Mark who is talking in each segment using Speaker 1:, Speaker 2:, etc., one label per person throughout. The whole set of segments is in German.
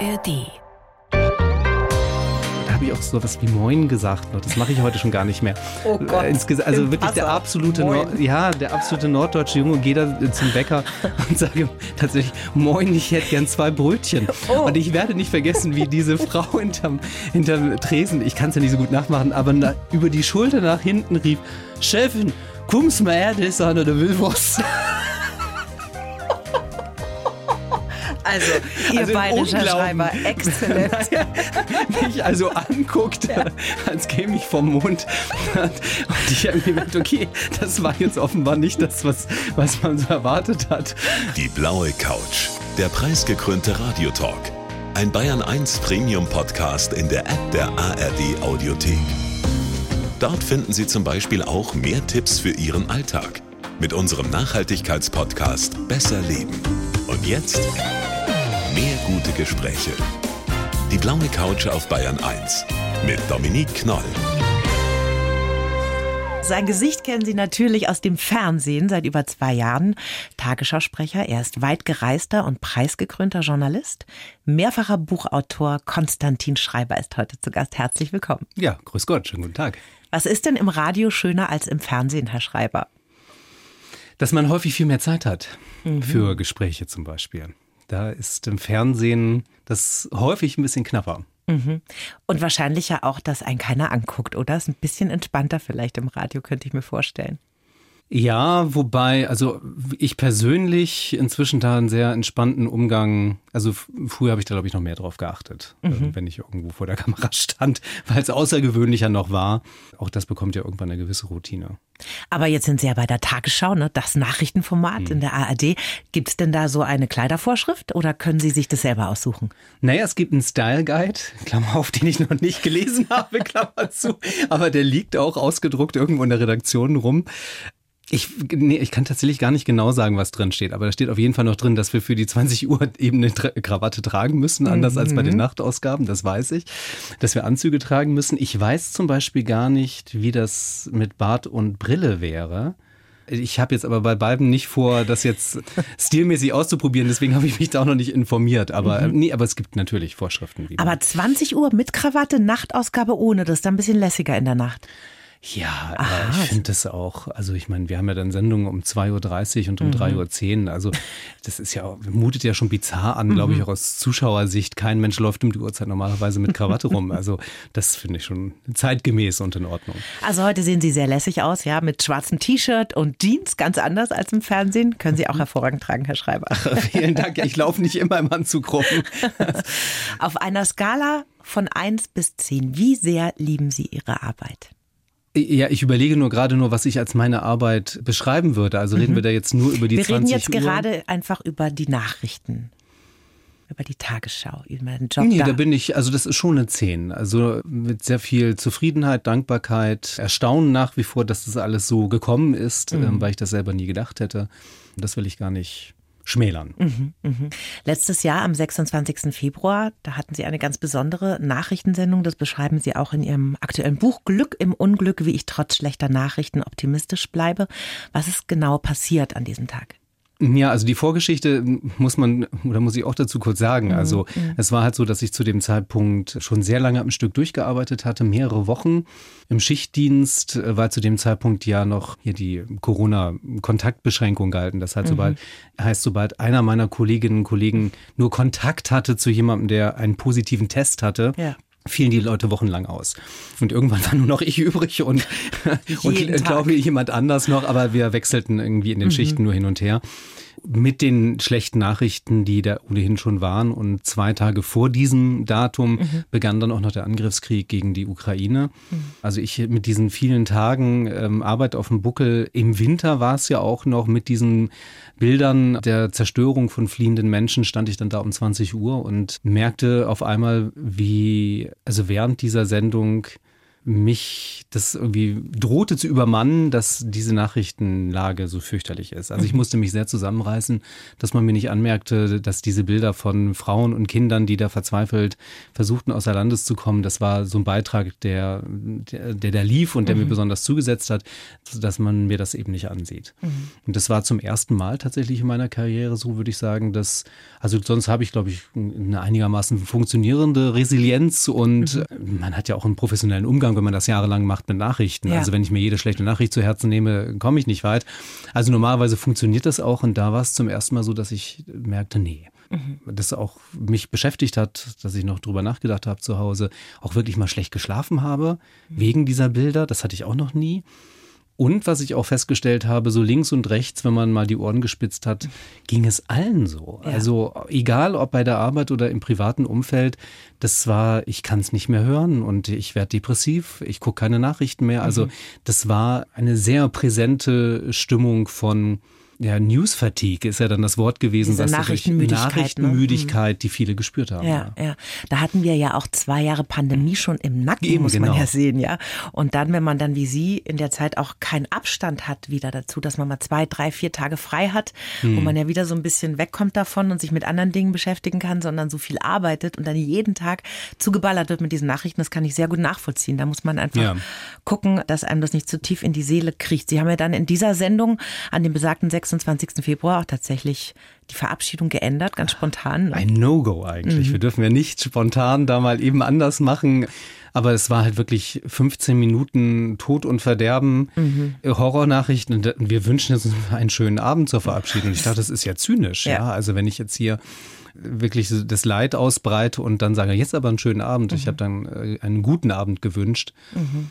Speaker 1: ARD.
Speaker 2: Da habe ich auch so was wie Moin gesagt. noch. Das mache ich heute schon gar nicht mehr.
Speaker 3: Oh Gott,
Speaker 2: insges- Also wirklich der absolute, ja, der absolute norddeutsche Junge geht da zum Bäcker und sage tatsächlich Moin, ich hätte gern zwei Brötchen.
Speaker 3: Oh.
Speaker 2: Und ich werde nicht vergessen, wie diese Frau hinterm, hinterm Tresen, ich kann es ja nicht so gut nachmachen, aber na, über die Schulter nach hinten rief, Chefin, kommst mal her, das ist einer, der will
Speaker 3: Also, ihr
Speaker 2: Also
Speaker 3: bayerischer. Schreiber, exzellent.
Speaker 2: mich also anguckt, als käme ich vom Mond. Und ich habe mir gedacht, okay, das war jetzt offenbar nicht das, was, was man so erwartet hat.
Speaker 4: Die blaue Couch. Der preisgekrönte Radiotalk. Ein Bayern 1 Premium Podcast in der App der ARD Audiothek. Dort finden Sie zum Beispiel auch mehr Tipps für Ihren Alltag. Mit unserem Nachhaltigkeitspodcast Besser Leben. Und jetzt mehr gute Gespräche. Die blaue Couch auf Bayern 1 mit Dominique Knoll.
Speaker 3: Sein Gesicht kennen Sie natürlich aus dem Fernsehen seit über zwei Jahren. Tagesschausprecher, er ist weit gereister und preisgekrönter Journalist. Mehrfacher Buchautor Konstantin Schreiber ist heute zu Gast. Herzlich willkommen.
Speaker 2: Ja, grüß Gott, schönen guten Tag.
Speaker 3: Was ist denn im Radio schöner als im Fernsehen, Herr Schreiber?
Speaker 2: Dass man häufig viel mehr Zeit hat für Gespräche zum Beispiel. Da ist im Fernsehen das häufig ein bisschen knapper.
Speaker 3: Und wahrscheinlich ja auch, dass ein keiner anguckt, oder? Ist ein bisschen entspannter vielleicht im Radio, könnte ich mir vorstellen.
Speaker 2: Ja, wobei, also ich persönlich inzwischen da einen sehr entspannten Umgang, also früher habe ich da glaube ich noch mehr drauf geachtet, äh, wenn ich irgendwo vor der Kamera stand, weil es außergewöhnlicher noch war. Auch das bekommt ja irgendwann eine gewisse Routine.
Speaker 3: Aber jetzt sind Sie ja bei der Tagesschau, ne? das Nachrichtenformat in der ARD. Gibt es denn da so eine Kleidervorschrift oder können Sie sich das selber aussuchen?
Speaker 2: Naja, es gibt einen Style Guide, Klammer auf, den ich noch nicht gelesen habe, Klammer zu, aber der liegt auch ausgedruckt irgendwo in der Redaktion rum. Ich, nee, ich kann tatsächlich gar nicht genau sagen, was drin steht, aber da steht auf jeden Fall noch drin, dass wir für die 20 Uhr eben eine Tra Krawatte tragen müssen, anders als bei den Nachtausgaben, das weiß ich. Dass wir Anzüge tragen müssen. Ich weiß zum Beispiel gar nicht, wie das mit Bart und Brille wäre. Ich habe jetzt aber bei beiden nicht vor, das jetzt stilmäßig auszuprobieren, deswegen habe ich mich da auch noch nicht informiert. Aber nee, aber es gibt natürlich Vorschriften.
Speaker 3: Aber 20 Uhr mit Krawatte, Nachtausgabe ohne, das ist dann ein bisschen lässiger in der Nacht.
Speaker 2: Ja, aber
Speaker 3: Aha.
Speaker 2: ich finde das auch, also ich meine, wir haben ja dann Sendungen um 2.30 Uhr und um 3.10 Uhr. Also das ist ja, mutet ja schon bizarr an, glaube ich, auch aus Zuschauersicht. Kein Mensch läuft um die Uhrzeit normalerweise mit Krawatte rum. Also das finde ich schon zeitgemäß und in Ordnung.
Speaker 3: Also heute sehen Sie sehr lässig aus, ja, mit schwarzem T-Shirt und Jeans, ganz anders als im Fernsehen. Können Sie auch hervorragend tragen, Herr Schreiber.
Speaker 2: Vielen Dank. Ich laufe nicht immer im Anzug rum.
Speaker 3: Auf einer Skala von 1 bis 10, wie sehr lieben Sie Ihre Arbeit?
Speaker 2: Ja, ich überlege nur gerade nur, was ich als meine Arbeit beschreiben würde. Also reden wir da jetzt nur über die
Speaker 3: Wir
Speaker 2: 20
Speaker 3: reden jetzt
Speaker 2: Uhr?
Speaker 3: gerade einfach über die Nachrichten, über die Tagesschau, über den Job
Speaker 2: Nee,
Speaker 3: da.
Speaker 2: da bin ich, also das ist schon eine 10. Also mit sehr viel Zufriedenheit, Dankbarkeit, Erstaunen nach wie vor, dass das alles so gekommen ist,
Speaker 3: Mhm.
Speaker 2: ähm, weil ich das selber nie gedacht hätte. Das will ich gar nicht schmälern.
Speaker 3: Mhm. Letztes Jahr am 26. Februar, da hatten Sie eine ganz besondere Nachrichtensendung. Das beschreiben Sie auch in Ihrem aktuellen Buch Glück im Unglück, wie ich trotz schlechter Nachrichten optimistisch bleibe. Was ist genau passiert an diesem Tag?
Speaker 2: Ja, also die Vorgeschichte muss man, oder muss ich auch dazu kurz sagen. Also es war halt so, dass ich zu dem Zeitpunkt schon sehr lange am Stück durchgearbeitet hatte, mehrere Wochen im Schichtdienst, äh, weil zu dem Zeitpunkt ja noch hier die Corona-Kontaktbeschränkung galten. Das heißt, sobald, heißt, sobald einer meiner Kolleginnen und Kollegen nur Kontakt hatte zu jemandem, der einen positiven Test hatte,
Speaker 3: Ja.
Speaker 2: Fielen die Leute wochenlang aus. Und irgendwann war nur noch ich übrig und, und glaube ich jemand anders noch, aber wir wechselten irgendwie in den Schichten nur hin und her. Mit den schlechten Nachrichten, die da ohnehin schon waren. Und zwei Tage vor diesem Datum begann dann auch noch der Angriffskrieg gegen die Ukraine. Also ich mit diesen vielen Tagen ähm, Arbeit auf dem Buckel. Im Winter war es ja auch noch mit diesen Bildern der Zerstörung von fliehenden Menschen stand ich dann da um 20 Uhr und merkte auf einmal, wie, also während dieser Sendung mich das irgendwie drohte zu übermannen, dass diese Nachrichtenlage so fürchterlich ist. Also ich mhm. musste mich sehr zusammenreißen, dass man mir nicht anmerkte, dass diese Bilder von Frauen und Kindern, die da verzweifelt versuchten, außer Landes zu kommen, das war so ein Beitrag, der, der, der da lief und der mhm. mir besonders zugesetzt hat, dass man mir das eben nicht ansieht. Mhm. Und das war zum ersten Mal tatsächlich in meiner Karriere so, würde ich sagen, dass, also sonst habe ich, glaube ich, eine einigermaßen funktionierende Resilienz und mhm. man hat ja auch einen professionellen Umgang, wenn man das jahrelang macht mit Nachrichten. Ja. Also wenn ich mir jede schlechte Nachricht zu Herzen nehme, komme ich nicht weit. Also normalerweise funktioniert das auch und da war es zum ersten Mal so, dass ich merkte, nee. Mhm. Das auch mich beschäftigt hat, dass ich noch drüber nachgedacht habe zu Hause, auch wirklich mal schlecht geschlafen habe, mhm. wegen dieser Bilder. Das hatte ich auch noch nie. Und was ich auch festgestellt habe, so links und rechts, wenn man mal die Ohren gespitzt hat, ging es allen so. Ja. Also egal ob bei der Arbeit oder im privaten Umfeld, das war, ich kann es nicht mehr hören und ich werde depressiv, ich gucke keine Nachrichten mehr. Also mhm. das war eine sehr präsente Stimmung von ja, News-Fatigue ist ja dann das Wort gewesen,
Speaker 3: Diese
Speaker 2: was
Speaker 3: Nachrichtenmüdigkeit,
Speaker 2: Nachrichtenmüdigkeit
Speaker 3: ne?
Speaker 2: die viele gespürt haben.
Speaker 3: Ja, ja, ja. Da hatten wir ja auch zwei Jahre Pandemie schon im Nacken, Eben, muss man genau. ja sehen, ja. Und dann, wenn man dann wie Sie in der Zeit auch keinen Abstand hat wieder dazu, dass man mal zwei, drei, vier Tage frei hat, hm. wo man ja wieder so ein bisschen wegkommt davon und sich mit anderen Dingen beschäftigen kann, sondern so viel arbeitet und dann jeden Tag zugeballert wird mit diesen Nachrichten, das kann ich sehr gut nachvollziehen. Da muss man einfach ja. gucken, dass einem das nicht zu tief in die Seele kriecht. Sie haben ja dann in dieser Sendung an dem besagten 6 26. Februar auch tatsächlich die Verabschiedung geändert, ganz spontan.
Speaker 2: Ein No-Go eigentlich. Mhm. Wir dürfen ja nicht spontan da mal eben anders machen. Aber es war halt wirklich 15 Minuten Tod und Verderben, mhm. Horrornachrichten. Wir wünschen uns einen schönen Abend zur Verabschiedung. Ich dachte, das ist ja zynisch. Ja. ja? Also wenn ich jetzt hier wirklich das Leid ausbreite und dann sage, jetzt aber einen schönen Abend. Mhm. Ich habe dann äh, einen guten Abend gewünscht. Mhm.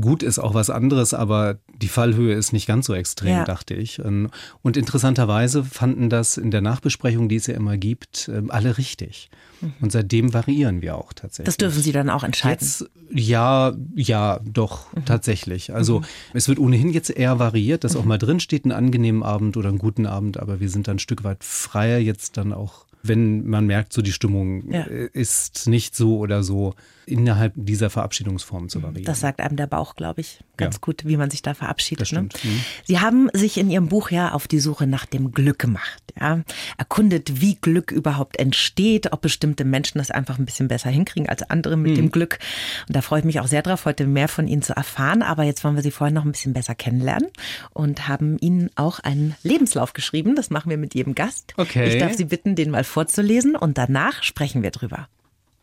Speaker 2: Gut ist auch was anderes, aber die Fallhöhe ist nicht ganz so extrem, ja. dachte ich. Und interessanterweise fanden das in der Nachbesprechung, die es ja immer gibt, ähm, alle richtig. Mhm. Und seitdem variieren wir auch tatsächlich.
Speaker 3: Das dürfen Sie dann auch entscheiden?
Speaker 2: Jetzt, ja, ja, doch, mhm. tatsächlich. Also mhm. es wird ohnehin jetzt eher variiert, dass auch mhm. mal drin steht, einen angenehmen Abend oder einen guten Abend, aber wir sind dann ein Stück weit freier jetzt dann auch wenn man merkt, so die Stimmung ja. Äh, ist nicht so oder so innerhalb dieser Verabschiedungsform zu variieren.
Speaker 3: Das sagt einem der Bauch, glaube ich, ganz ja. gut, wie man sich da verabschiedet.
Speaker 2: Ne? Mhm.
Speaker 3: Sie haben sich in Ihrem Buch ja auf die Suche nach dem Glück gemacht, ja, erkundet, wie Glück überhaupt entsteht, ob bestimmte Menschen das einfach ein bisschen besser hinkriegen als andere mit mhm. dem Glück. Und da freue ich mich auch sehr drauf, heute mehr von Ihnen zu erfahren. Aber jetzt wollen wir Sie vorher noch ein bisschen besser kennenlernen und haben Ihnen auch einen Lebenslauf geschrieben. Das machen wir mit jedem Gast.
Speaker 2: Okay.
Speaker 3: Ich darf Sie bitten, den mal vorzulesen und danach sprechen wir drüber.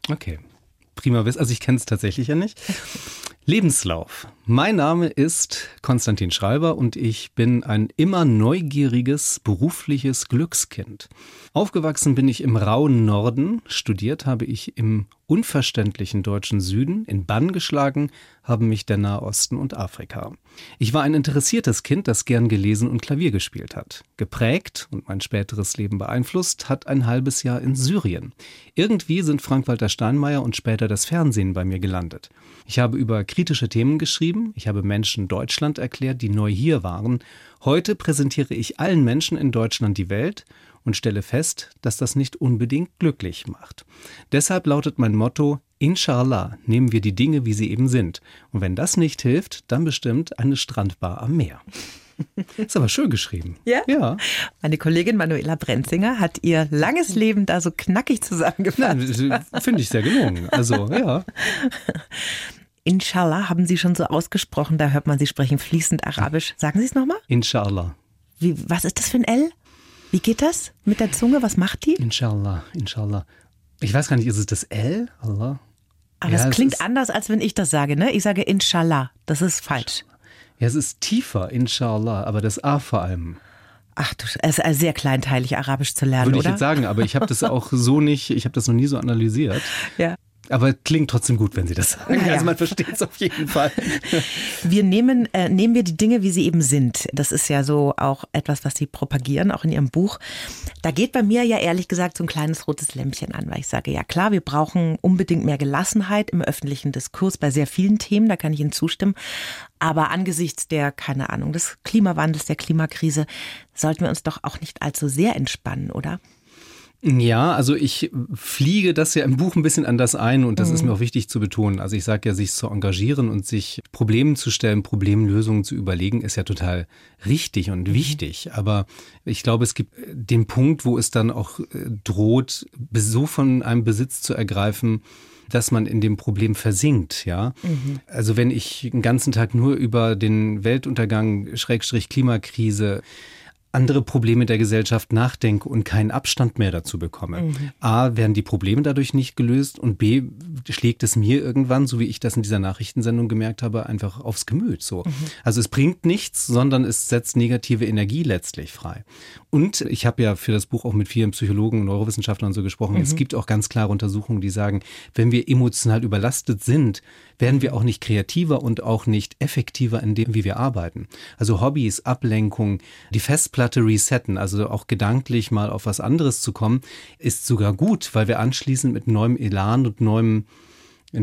Speaker 2: Okay. Prima Wiss. Also ich kenne es tatsächlich ja nicht. Lebenslauf. Mein Name ist Konstantin Schreiber und ich bin ein immer neugieriges berufliches Glückskind. Aufgewachsen bin ich im rauen Norden, studiert habe ich im unverständlichen deutschen Süden, in Bann geschlagen haben mich der Nahosten und Afrika. Ich war ein interessiertes Kind, das gern gelesen und Klavier gespielt hat. Geprägt und mein späteres Leben beeinflusst hat ein halbes Jahr in Syrien. Irgendwie sind Frank-Walter Steinmeier und später das Fernsehen bei mir gelandet. Ich habe über kritische Themen geschrieben, ich habe Menschen Deutschland erklärt, die neu hier waren. Heute präsentiere ich allen Menschen in Deutschland die Welt und stelle fest, dass das nicht unbedingt glücklich macht. Deshalb lautet mein Motto, Inshallah nehmen wir die Dinge, wie sie eben sind. Und wenn das nicht hilft, dann bestimmt eine Strandbar am Meer. Ist aber schön geschrieben.
Speaker 3: Ja?
Speaker 2: Ja.
Speaker 3: Meine Kollegin Manuela Brenzinger hat ihr langes Leben da so knackig zusammengefasst.
Speaker 2: Finde ich sehr gelungen. Also, ja.
Speaker 3: Inshallah haben Sie schon so ausgesprochen, da hört man Sie sprechen fließend Arabisch. Sagen Sie es nochmal?
Speaker 2: Inshallah.
Speaker 3: Wie, was ist das für ein L? Wie geht das mit der Zunge? Was macht die?
Speaker 2: Inshallah, Inshallah. Ich weiß gar nicht, ist es das L? Allah?
Speaker 3: Aber ja, es klingt anders, als wenn ich das sage, ne? Ich sage Inshallah. Das ist falsch.
Speaker 2: Ja, es ist tiefer, Inshallah, aber das A vor allem.
Speaker 3: Ach du, es ist sehr kleinteilig, Arabisch zu lernen,
Speaker 2: Würde
Speaker 3: ich
Speaker 2: oder? jetzt sagen, aber ich habe das auch so nicht, ich habe das noch nie so analysiert.
Speaker 3: Ja.
Speaker 2: Aber klingt trotzdem gut, wenn Sie das sagen.
Speaker 3: Ja.
Speaker 2: Also man versteht es auf jeden Fall.
Speaker 3: Wir nehmen, äh, nehmen wir die Dinge, wie sie eben sind. Das ist ja so auch etwas, was Sie propagieren, auch in Ihrem Buch. Da geht bei mir ja ehrlich gesagt so ein kleines rotes Lämpchen an, weil ich sage, ja klar, wir brauchen unbedingt mehr Gelassenheit im öffentlichen Diskurs bei sehr vielen Themen, da kann ich Ihnen zustimmen. Aber angesichts der, keine Ahnung, des Klimawandels, der Klimakrise, sollten wir uns doch auch nicht allzu sehr entspannen, oder?
Speaker 2: Ja, also ich fliege das ja im Buch ein bisschen anders ein und das mhm. ist mir auch wichtig zu betonen. Also ich sage ja, sich zu engagieren und sich Problemen zu stellen, Problemlösungen zu überlegen, ist ja total richtig und mhm. wichtig. Aber ich glaube, es gibt den Punkt, wo es dann auch äh, droht, so von einem Besitz zu ergreifen, dass man in dem Problem versinkt, ja. Mhm. Also wenn ich den ganzen Tag nur über den Weltuntergang, Schrägstrich Klimakrise, andere Probleme der Gesellschaft nachdenke und keinen Abstand mehr dazu bekomme. Mhm. A, werden die Probleme dadurch nicht gelöst und B, schlägt es mir irgendwann, so wie ich das in dieser Nachrichtensendung gemerkt habe, einfach aufs Gemüt. So. Mhm. Also es bringt nichts, sondern es setzt negative Energie letztlich frei. Und ich habe ja für das Buch auch mit vielen Psychologen und Neurowissenschaftlern und so gesprochen. Mhm. Es gibt auch ganz klare Untersuchungen, die sagen, wenn wir emotional überlastet sind, werden wir auch nicht kreativer und auch nicht effektiver in dem, wie wir arbeiten. Also Hobbys, Ablenkung, die Festplatte resetten, also auch gedanklich mal auf was anderes zu kommen, ist sogar gut, weil wir anschließend mit neuem Elan und neuem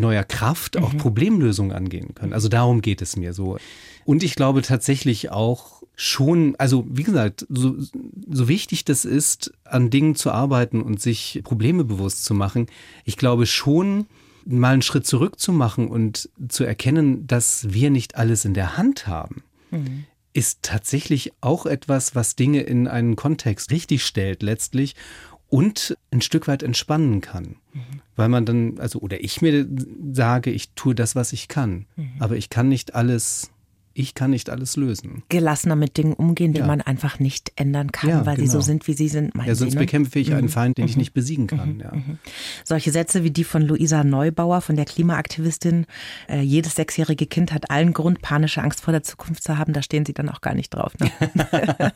Speaker 2: neuer Kraft auch mhm. Problemlösungen angehen können. Also darum geht es mir so. Und ich glaube tatsächlich auch schon, also wie gesagt, so, so wichtig das ist, an Dingen zu arbeiten und sich Probleme bewusst zu machen, ich glaube schon, mal einen Schritt zurück zu machen und zu erkennen, dass wir nicht alles in der Hand haben, mhm. ist tatsächlich auch etwas, was Dinge in einen Kontext richtig stellt letztlich und ein Stück weit entspannen kann. Mhm. Weil man dann, also, oder ich mir sage, ich tue das, was ich kann, mhm. aber ich kann nicht alles ich kann nicht alles lösen.
Speaker 3: Gelassener mit Dingen umgehen, die ja. man einfach nicht ändern kann, ja, weil genau. sie so sind, wie sie sind.
Speaker 2: Ja, sonst sie, ne? bekämpfe ich mhm. einen Feind, den mhm. ich nicht besiegen kann. Mhm. Ja. Mhm.
Speaker 3: Solche Sätze wie die von Luisa Neubauer, von der Klimaaktivistin, äh, jedes sechsjährige Kind hat allen Grund, panische Angst vor der Zukunft zu haben, da stehen sie dann auch gar nicht drauf. Ne?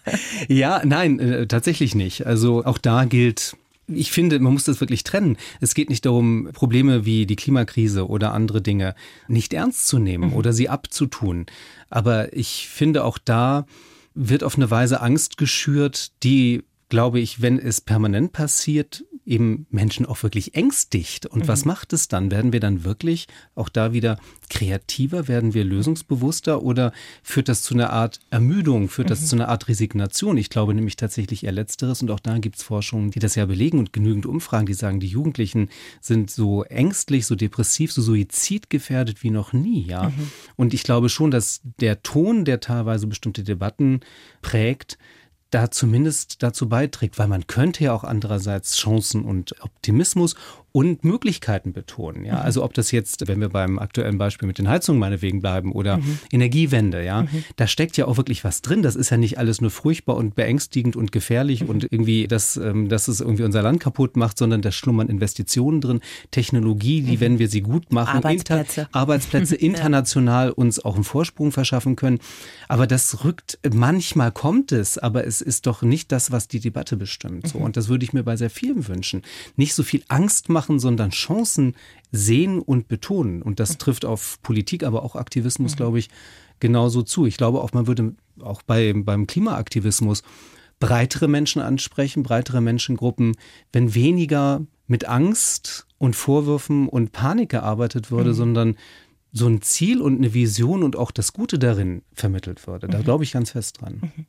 Speaker 2: ja, nein, äh, tatsächlich nicht. Also auch da gilt, ich finde, man muss das wirklich trennen. Es geht nicht darum, Probleme wie die Klimakrise oder andere Dinge nicht ernst zu nehmen mhm. oder sie abzutun. Aber ich finde auch da wird auf eine Weise Angst geschürt, die, glaube ich, wenn es permanent passiert, eben Menschen auch wirklich ängstigt. Und mhm. was macht es dann? Werden wir dann wirklich auch da wieder kreativer? Werden wir lösungsbewusster? Oder führt das zu einer Art Ermüdung? Führt das mhm. zu einer Art Resignation? Ich glaube nämlich tatsächlich eher Letzteres. Und auch da gibt es Forschungen, die das ja belegen und genügend Umfragen, die sagen, die Jugendlichen sind so ängstlich, so depressiv, so suizidgefährdet wie noch nie. Ja. Mhm. Und ich glaube schon, dass der Ton, der teilweise bestimmte Debatten prägt, da zumindest dazu beiträgt, weil man könnte ja auch andererseits Chancen und Optimismus und Möglichkeiten betonen. Ja, mhm. also ob das jetzt, wenn wir beim aktuellen Beispiel mit den Heizungen meinetwegen bleiben oder mhm. Energiewende, ja, mhm. da steckt ja auch wirklich was drin. Das ist ja nicht alles nur furchtbar und beängstigend und gefährlich mhm. und irgendwie, dass, ähm, dass es irgendwie unser Land kaputt macht, sondern da schlummern Investitionen drin, Technologie, die, mhm. wenn wir sie gut machen,
Speaker 3: Arbeitsplätze,
Speaker 2: inter Arbeitsplätze international uns auch einen Vorsprung verschaffen können. Aber das rückt, manchmal kommt es, aber es ist doch nicht das, was die Debatte bestimmt. So. Mhm. Und das würde ich mir bei sehr vielen wünschen. Nicht so viel Angst machen, machen, sondern Chancen sehen und betonen. Und das trifft auf Politik, aber auch Aktivismus, mhm. glaube ich, genauso zu. Ich glaube auch, man würde auch bei, beim Klimaaktivismus breitere Menschen ansprechen, breitere Menschengruppen, wenn weniger mit Angst und Vorwürfen und Panik gearbeitet würde, mhm. sondern so ein Ziel und eine Vision und auch das Gute darin vermittelt würde. Da mhm. glaube ich ganz fest dran. Mhm.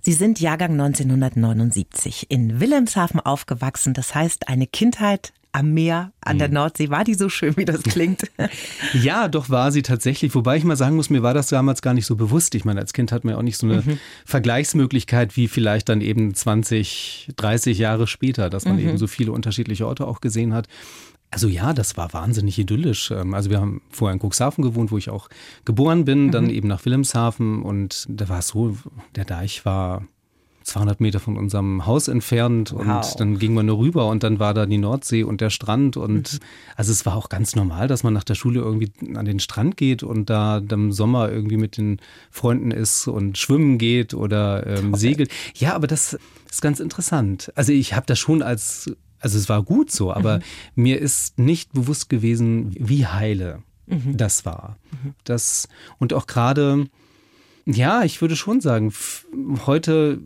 Speaker 3: Sie sind Jahrgang 1979 in Wilhelmshaven aufgewachsen. Das heißt, eine Kindheit am Meer, an der mhm. Nordsee. War die so schön, wie das klingt?
Speaker 2: ja, doch war sie tatsächlich. Wobei ich mal sagen muss, mir war das damals gar nicht so bewusst. Ich meine, als Kind hat man ja auch nicht so eine mhm. Vergleichsmöglichkeit wie vielleicht dann eben 20, 30 Jahre später, dass man mhm. eben so viele unterschiedliche Orte auch gesehen hat. Also ja, das war wahnsinnig idyllisch. Ähm, also wir haben vorher in Cuxhaven gewohnt, wo ich auch geboren bin, mhm. dann eben nach Wilhelmshaven und da war es so, der Deich war 200 Meter von unserem Haus entfernt wow. und dann ging man nur rüber und dann war da die Nordsee und der Strand und mhm. also es war auch ganz normal, dass man nach der Schule irgendwie an den Strand geht und da im Sommer irgendwie mit den Freunden ist und schwimmen geht oder ähm, segelt. Ja, aber das ist ganz interessant. Also ich habe das schon als also es war gut so, aber mhm. mir ist nicht bewusst gewesen, wie heile mhm. das war. Mhm. Das und auch gerade ja, ich würde schon sagen, heute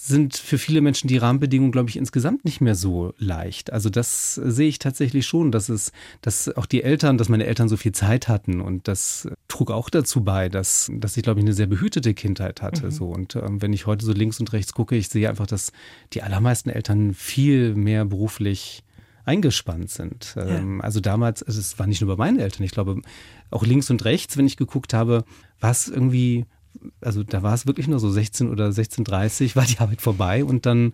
Speaker 2: sind für viele Menschen die Rahmenbedingungen, glaube ich, insgesamt nicht mehr so leicht. Also das sehe ich tatsächlich schon, dass es, dass auch die Eltern, dass meine Eltern so viel Zeit hatten und das trug auch dazu bei, dass, dass ich, glaube ich, eine sehr behütete Kindheit hatte. Mhm. So. Und ähm, wenn ich heute so links und rechts gucke, ich sehe einfach, dass die allermeisten Eltern viel mehr beruflich eingespannt sind. Ja. Ähm, also damals, also es war nicht nur bei meinen Eltern, ich glaube, auch links und rechts, wenn ich geguckt habe, war es irgendwie also da war es wirklich nur so 16 oder 16.30 war die Arbeit vorbei und dann,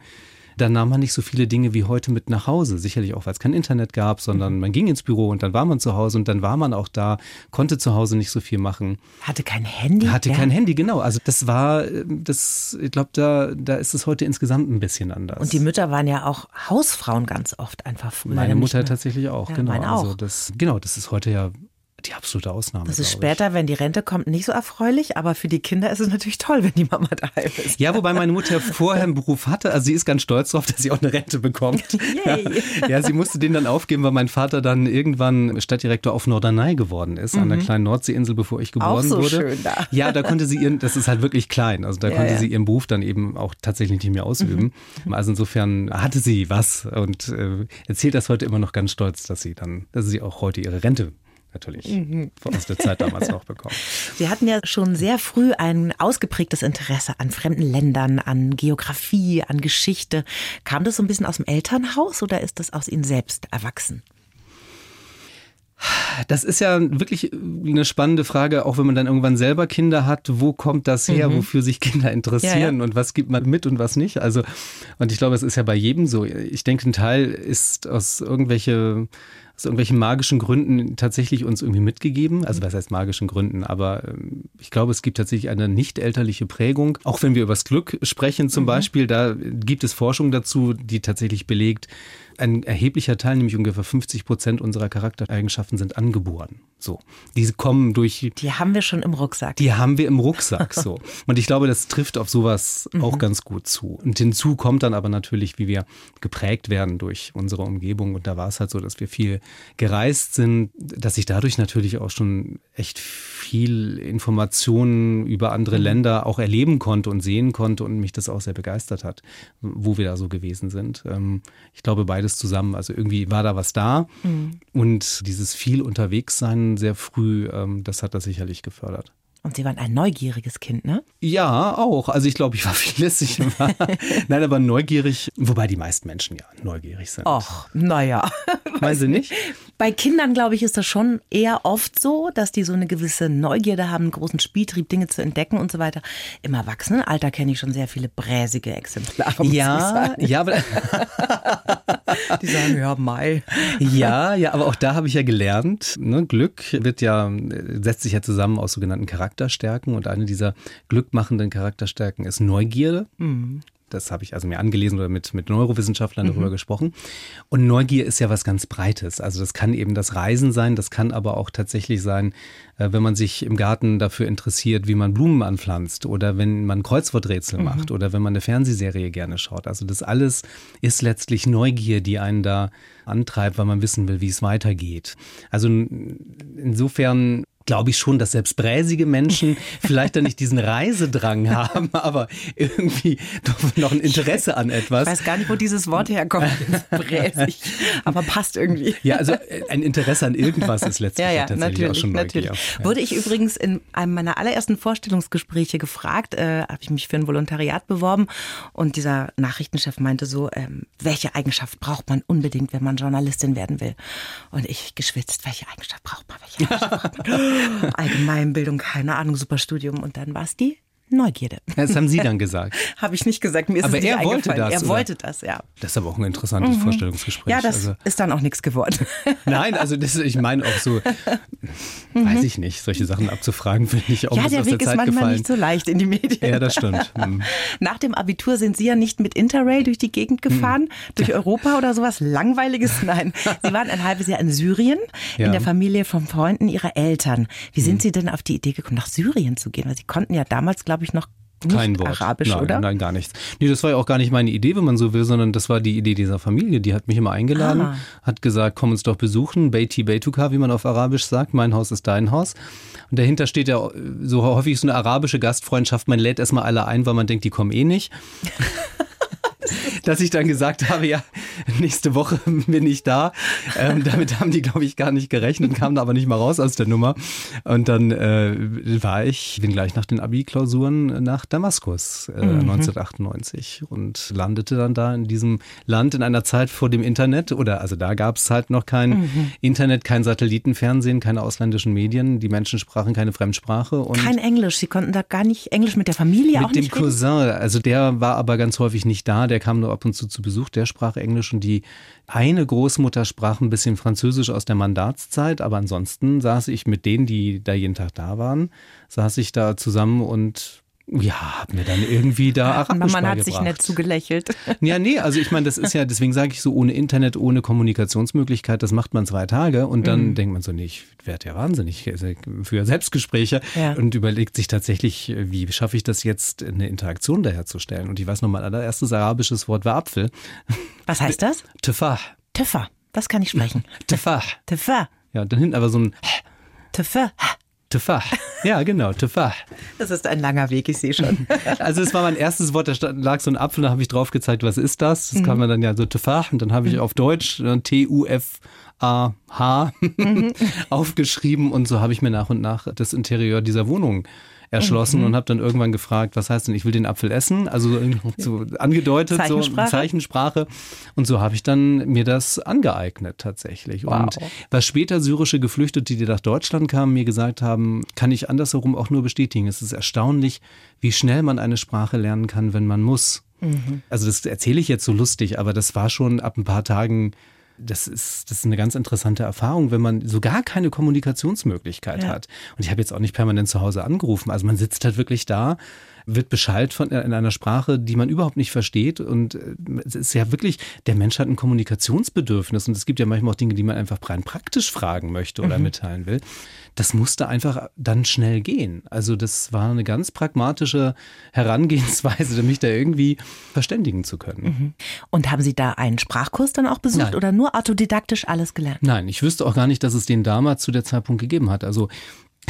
Speaker 2: dann nahm man nicht so viele Dinge wie heute mit nach Hause. Sicherlich auch, weil es kein Internet gab, sondern mhm. man ging ins Büro und dann war man zu Hause und dann war man auch da, konnte zu Hause nicht so viel machen.
Speaker 3: Hatte kein Handy?
Speaker 2: Hatte ja. kein Handy, genau. Also das war, das, ich glaube, da, da ist es heute insgesamt ein bisschen anders.
Speaker 3: Und die Mütter waren ja auch Hausfrauen ganz oft einfach
Speaker 2: früher. Meine Mutter tatsächlich auch, ja, genau. Meine also auch. Also das, genau, das ist heute ja die absolute Ausnahme.
Speaker 3: Das ist später, wenn die Rente kommt, nicht so erfreulich, aber für die Kinder ist es natürlich toll, wenn die Mama daheim ist.
Speaker 2: Ja, wobei meine Mutter vorher einen Beruf hatte, also sie ist ganz stolz darauf, dass sie auch eine Rente bekommt. Yay. Ja, sie musste den dann aufgeben, weil mein Vater dann irgendwann Stadtdirektor auf Norderney geworden ist, mhm. an der mhm. kleinen Nordseeinsel, bevor ich geboren auch so wurde. Schön da. Ja, da konnte sie ihren, das ist halt wirklich klein, also da ja, konnte ja. sie ihren Beruf dann eben auch tatsächlich nicht mehr ausüben. Mhm. Also insofern hatte sie was und äh, erzählt das heute immer noch ganz stolz, dass sie dann, dass sie auch heute ihre Rente natürlich mhm. aus der Zeit damals noch bekommen.
Speaker 3: Sie hatten ja schon sehr früh ein ausgeprägtes Interesse an fremden Ländern, an Geografie, an Geschichte. Kam das so ein bisschen aus dem Elternhaus oder ist das aus Ihnen selbst erwachsen?
Speaker 2: Das ist ja wirklich eine spannende Frage, auch wenn man dann irgendwann selber Kinder hat. Wo kommt das her, mhm. wofür sich Kinder interessieren ja, ja. und was gibt man mit und was nicht? Also, und ich glaube, es ist ja bei jedem so. Ich denke, ein Teil ist aus irgendwelche aus irgendwelchen magischen Gründen tatsächlich uns irgendwie mitgegeben. Also was heißt magischen Gründen? Aber ähm, ich glaube, es gibt tatsächlich eine nicht elterliche Prägung. Auch wenn wir über das Glück sprechen zum mhm. Beispiel, da gibt es Forschung dazu, die tatsächlich belegt, ein erheblicher Teil, nämlich ungefähr 50 Prozent unserer Charaktereigenschaften sind angeboren. So. Die kommen durch.
Speaker 3: Die haben wir schon im Rucksack.
Speaker 2: Die haben wir im Rucksack, so. Und ich glaube, das trifft auf sowas mhm. auch ganz gut zu. Und hinzu kommt dann aber natürlich, wie wir geprägt werden durch unsere Umgebung. Und da war es halt so, dass wir viel gereist sind, dass ich dadurch natürlich auch schon echt viel Informationen über andere mhm. Länder auch erleben konnte und sehen konnte und mich das auch sehr begeistert hat, wo wir da so gewesen sind. Ähm, ich glaube, beide beides zusammen. Also irgendwie war da was da. Mhm. Und dieses viel unterwegs sein sehr früh, ähm, das hat das sicherlich gefördert.
Speaker 3: Und Sie waren ein neugieriges Kind, ne?
Speaker 2: Ja, auch. Also ich glaube, ich war viel lässig. Nein, aber neugierig, wobei die meisten Menschen ja neugierig sind.
Speaker 3: Ach, naja.
Speaker 2: Meinen Sie nicht?
Speaker 3: Bei Kindern, glaube ich, ist das schon eher oft so, dass die so eine gewisse Neugierde haben, einen großen Spieltrieb, Dinge zu entdecken und so weiter. Im Erwachsenenalter kenne ich schon sehr viele bräsige Exemplare.
Speaker 2: Ja, ja, aber
Speaker 3: die sagen, ja, Mai.
Speaker 2: Ja, ja, aber auch da habe ich ja gelernt, ne, Glück wird ja, setzt sich ja zusammen aus sogenannten Charakterstärken und eine dieser glückmachenden Charakterstärken ist Neugierde. Mhm. Das habe ich also mir angelesen oder mit, mit Neurowissenschaftlern darüber mhm. gesprochen. Und Neugier ist ja was ganz Breites. Also das kann eben das Reisen sein, das kann aber auch tatsächlich sein, äh, wenn man sich im Garten dafür interessiert, wie man Blumen anpflanzt oder wenn man Kreuzworträtsel mhm. macht oder wenn man eine Fernsehserie gerne schaut. Also das alles ist letztlich Neugier, die einen da antreibt, weil man wissen will, wie es weitergeht. Also insofern glaube ich schon, dass selbst bräsige Menschen vielleicht dann nicht diesen Reisedrang haben, aber irgendwie doch noch ein Interesse an etwas.
Speaker 3: Ich weiß gar nicht, wo dieses Wort herkommt, bräsig, aber passt irgendwie.
Speaker 2: Ja, also äh, ein Interesse an irgendwas ist letztlich ja, ja, tatsächlich auch schon
Speaker 3: natürlich. Ja. Wurde ich übrigens in einem meiner allerersten Vorstellungsgespräche gefragt, äh, habe ich mich für ein Volontariat beworben und dieser Nachrichtenchef meinte so, ähm, welche Eigenschaft braucht man unbedingt, wenn man Journalistin werden will? Und ich geschwitzt, welche Eigenschaft braucht man, welche Eigenschaft braucht man? Allgemeinbildung, keine Ahnung, super Studium. Und dann war es die Neugierde.
Speaker 2: Das haben Sie dann gesagt.
Speaker 3: Habe ich nicht gesagt. Mir ist
Speaker 2: aber
Speaker 3: es
Speaker 2: er wollte das.
Speaker 3: Er oder? wollte das, ja.
Speaker 2: Das ist aber auch ein interessantes mhm. Vorstellungsgespräch.
Speaker 3: Ja, das also, ist dann auch nichts geworden.
Speaker 2: Nein, also das, ich meine auch so, mhm. weiß ich nicht, solche Sachen abzufragen, finde ich auch
Speaker 3: Ja, der Weg der ist manchmal gefallen. nicht so leicht in die Medien.
Speaker 2: Ja, das stimmt. Mhm.
Speaker 3: Nach dem Abitur sind Sie ja nicht mit Interrail durch die Gegend gefahren, mhm. durch Europa oder sowas Langweiliges. Nein, Sie waren ein halbes Jahr in Syrien, ja. in der Familie von Freunden Ihrer Eltern. Wie sind mhm. Sie denn auf die Idee gekommen, nach Syrien zu gehen? Weil Sie konnten ja damals, glaube ich, noch nicht
Speaker 2: Kein Wort.
Speaker 3: Arabisch,
Speaker 2: nein,
Speaker 3: oder?
Speaker 2: Nein, gar nichts. Nee, das war ja auch gar nicht meine Idee, wenn man so will, sondern das war die Idee dieser Familie. Die hat mich immer eingeladen,
Speaker 3: Ah.
Speaker 2: hat gesagt, komm uns doch besuchen. Beiti Beituka, wie man auf Arabisch sagt. Mein Haus ist dein Haus. Und dahinter steht ja so häufig so eine arabische Gastfreundschaft. Man lädt erstmal alle ein, weil man denkt, die kommen eh nicht. Dass ich dann gesagt habe, ja, nächste Woche bin ich da. Ähm, damit haben die, glaube ich, gar nicht gerechnet, kamen aber nicht mal raus aus der Nummer. Und dann äh, war ich, bin gleich nach den Abi-Klausuren nach Damaskus äh, 1998 und landete dann da in diesem Land in einer Zeit vor dem Internet. Oder also da gab es halt noch kein Internet, kein Satellitenfernsehen, keine ausländischen Medien. Die Menschen sprachen keine Fremdsprache. Und
Speaker 3: Kein Englisch. Sie konnten da gar nicht Englisch mit der Familie auch
Speaker 2: mit dem
Speaker 3: nicht reden?
Speaker 2: Cousin, also der war aber ganz häufig nicht da, der kam nur ab und zu zu Besuch, der sprach Englisch und die eine Großmutter sprach ein bisschen Französisch aus der Mandatszeit, aber ansonsten saß ich mit denen, die da jeden Tag da waren, saß ich da zusammen und ja, hab mir dann irgendwie da Arabisch
Speaker 3: Man hat sich nett zugelächelt.
Speaker 2: Ja, nee, also ich meine, das ist ja, deswegen sage ich so, ohne Internet, ohne Kommunikationsmöglichkeit, das macht man zwei Tage und dann
Speaker 3: Mhm.
Speaker 2: denkt man so, nee, ich werde ja wahnsinnig für Selbstgespräche
Speaker 3: Ja.
Speaker 2: und überlegt sich tatsächlich, wie schaffe ich das jetzt, eine Interaktion da herzustellen. Und ich weiß noch, mein allererstes arabisches Wort war Apfel.
Speaker 3: Was heißt das?
Speaker 2: Tefah,
Speaker 3: Teffer. Das kann ich sprechen.
Speaker 2: Tefah.
Speaker 3: Teffer.
Speaker 2: Ja, dann hinten aber so ein
Speaker 3: Teffer.
Speaker 2: Tefah. Ja, genau, Tefah.
Speaker 3: Das ist ein langer Weg, ich sehe schon.
Speaker 2: Also es war mein erstes Wort, da lag so ein Apfel, da habe ich drauf gezeigt, was ist das? Das kann man dann ja so Tefah und dann habe ich auf Deutsch äh, T-U-F-A-H aufgeschrieben und so habe ich mir nach und nach das Interieur dieser Wohnung erschlossen und habe dann irgendwann gefragt, was heißt denn, ich will den Apfel essen? Also so angedeutet, so
Speaker 3: Zeichensprache?
Speaker 2: Zeichensprache. Und so habe ich dann mir das angeeignet tatsächlich.
Speaker 3: Wow.
Speaker 2: Und was später syrische Geflüchtete, die nach Deutschland kamen, mir gesagt haben, kann ich andersherum auch nur bestätigen. Es ist erstaunlich, wie schnell man eine Sprache lernen kann, wenn man muss. Also das erzähle ich jetzt so lustig, aber das war schon ab ein paar Tagen, das ist, das ist eine ganz interessante Erfahrung, wenn man so gar keine Kommunikationsmöglichkeit
Speaker 3: Ja.
Speaker 2: hat. Und ich habe jetzt auch nicht permanent zu Hause angerufen. Also man sitzt halt wirklich da, wird Bescheid von in einer Sprache, die man überhaupt nicht versteht. Und äh, es ist ja wirklich, der Mensch hat ein Kommunikationsbedürfnis. Und es gibt ja manchmal auch Dinge, die man einfach rein praktisch fragen möchte oder mitteilen will. Das musste einfach dann schnell gehen. Also das war eine ganz pragmatische Herangehensweise, mich da irgendwie verständigen zu können.
Speaker 3: Und haben Sie da einen Sprachkurs dann auch besucht
Speaker 2: Nein.
Speaker 3: oder nur autodidaktisch alles gelernt?
Speaker 2: Nein, ich wüsste auch gar nicht, dass es den damals zu der Zeitpunkt gegeben hat. Also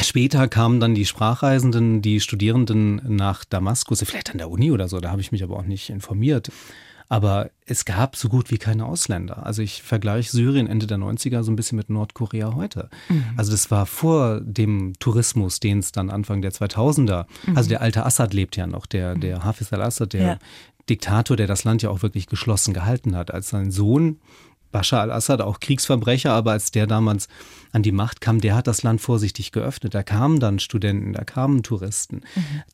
Speaker 2: später kamen dann die Sprachreisenden, die Studierenden nach Damaskus, vielleicht an der Uni oder so, da habe ich mich aber auch nicht informiert. Aber es gab so gut wie keine Ausländer. Also ich vergleiche Syrien Ende der 90er so ein bisschen mit Nordkorea heute. Also das war vor dem Tourismus, den es dann Anfang der 2000er, also der alte Assad lebt ja noch, der, der Hafiz al-Assad, der
Speaker 3: Ja.
Speaker 2: Diktator, der das Land ja auch wirklich geschlossen gehalten hat. Als sein Sohn Bashar al-Assad, auch Kriegsverbrecher, aber als der damals an die Macht kam, der hat das Land vorsichtig geöffnet. Da kamen dann Studenten, da kamen Touristen.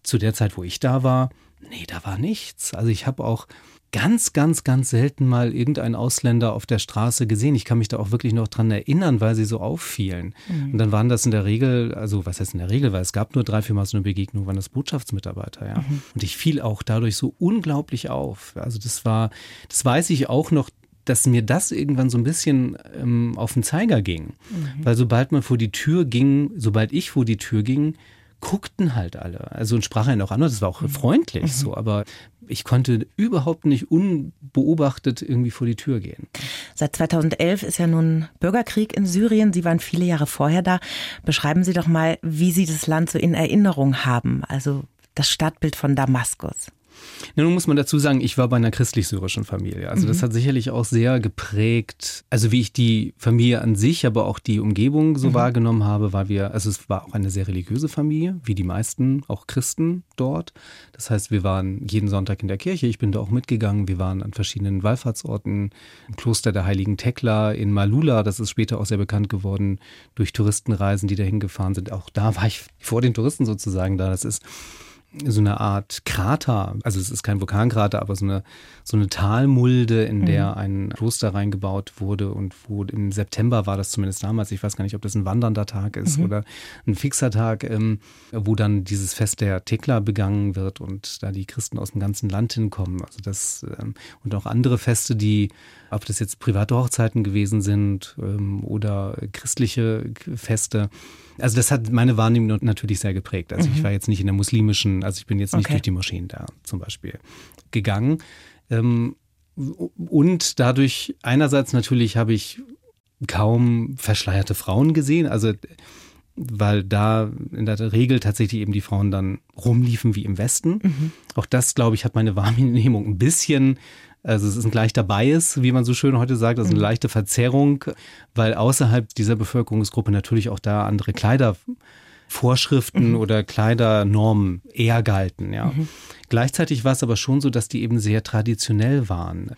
Speaker 2: Zu der Zeit, wo ich da war, nee, da war nichts. Also ich habe auch ganz, ganz, ganz selten mal irgendeinen Ausländer auf der Straße gesehen. Ich kann mich da auch wirklich noch dran erinnern, weil sie so auffielen. Und dann waren das in der Regel, also was heißt in der Regel, weil es gab nur drei, viermal so eine Begegnung, waren das Botschaftsmitarbeiter, ja. Und ich fiel auch dadurch so unglaublich auf. Also das war, das weiß ich auch noch, dass mir das irgendwann so ein bisschen ähm, auf den Zeiger ging. Weil sobald man vor die Tür ging, sobald ich vor die Tür ging, guckten halt alle. Also und sprach einen auch an, das war auch freundlich so, aber ich konnte überhaupt nicht unbeobachtet irgendwie vor die Tür gehen.
Speaker 3: Seit 2011 ist ja nun Bürgerkrieg in Syrien. Sie waren viele Jahre vorher da. Beschreiben Sie doch mal, wie Sie das Land so in Erinnerung haben. Also das Stadtbild von Damaskus.
Speaker 2: Nun muss man dazu sagen, ich war bei einer christlich-syrischen Familie. Also das hat sicherlich auch sehr geprägt, also wie ich die Familie an sich, aber auch die Umgebung so wahrgenommen habe, war wir, also es war auch eine sehr religiöse Familie, wie die meisten, auch Christen dort. Das heißt, wir waren jeden Sonntag in der Kirche, ich bin da auch mitgegangen, wir waren an verschiedenen Wallfahrtsorten, im Kloster der heiligen Tekla in Malula, das ist später auch sehr bekannt geworden durch Touristenreisen, die dahin gefahren sind. Auch da war ich vor den Touristen sozusagen da. Das ist so eine Art Krater, also es ist kein Vulkankrater, aber so eine, so eine Talmulde, in der ein Kloster reingebaut wurde und wo im September war das zumindest damals, ich weiß gar nicht, ob das ein wandernder Tag ist oder ein fixer Tag, ähm, wo dann dieses Fest der Tekla begangen wird und da die Christen aus dem ganzen Land hinkommen. Also das ähm, und auch andere Feste, die, ob das jetzt private Hochzeiten gewesen sind ähm, oder christliche Feste. Also das hat meine Wahrnehmung natürlich sehr geprägt. Also ich war jetzt nicht in der muslimischen. Also ich bin jetzt nicht
Speaker 3: Okay.
Speaker 2: durch die Moscheen da zum Beispiel gegangen. Ähm, und dadurch einerseits natürlich habe ich kaum verschleierte Frauen gesehen. Also weil da in der Regel tatsächlich eben die Frauen dann rumliefen wie im Westen. Auch das, glaube ich, hat meine Wahrnehmung ein bisschen, also es ist ein leichter Bias, wie man so schön heute sagt, also eine leichte Verzerrung, weil außerhalb dieser Bevölkerungsgruppe natürlich auch da andere Kleidervorschriften oder Kleidernormen eher galten, ja. Gleichzeitig war es aber schon so, dass die eben sehr traditionell waren.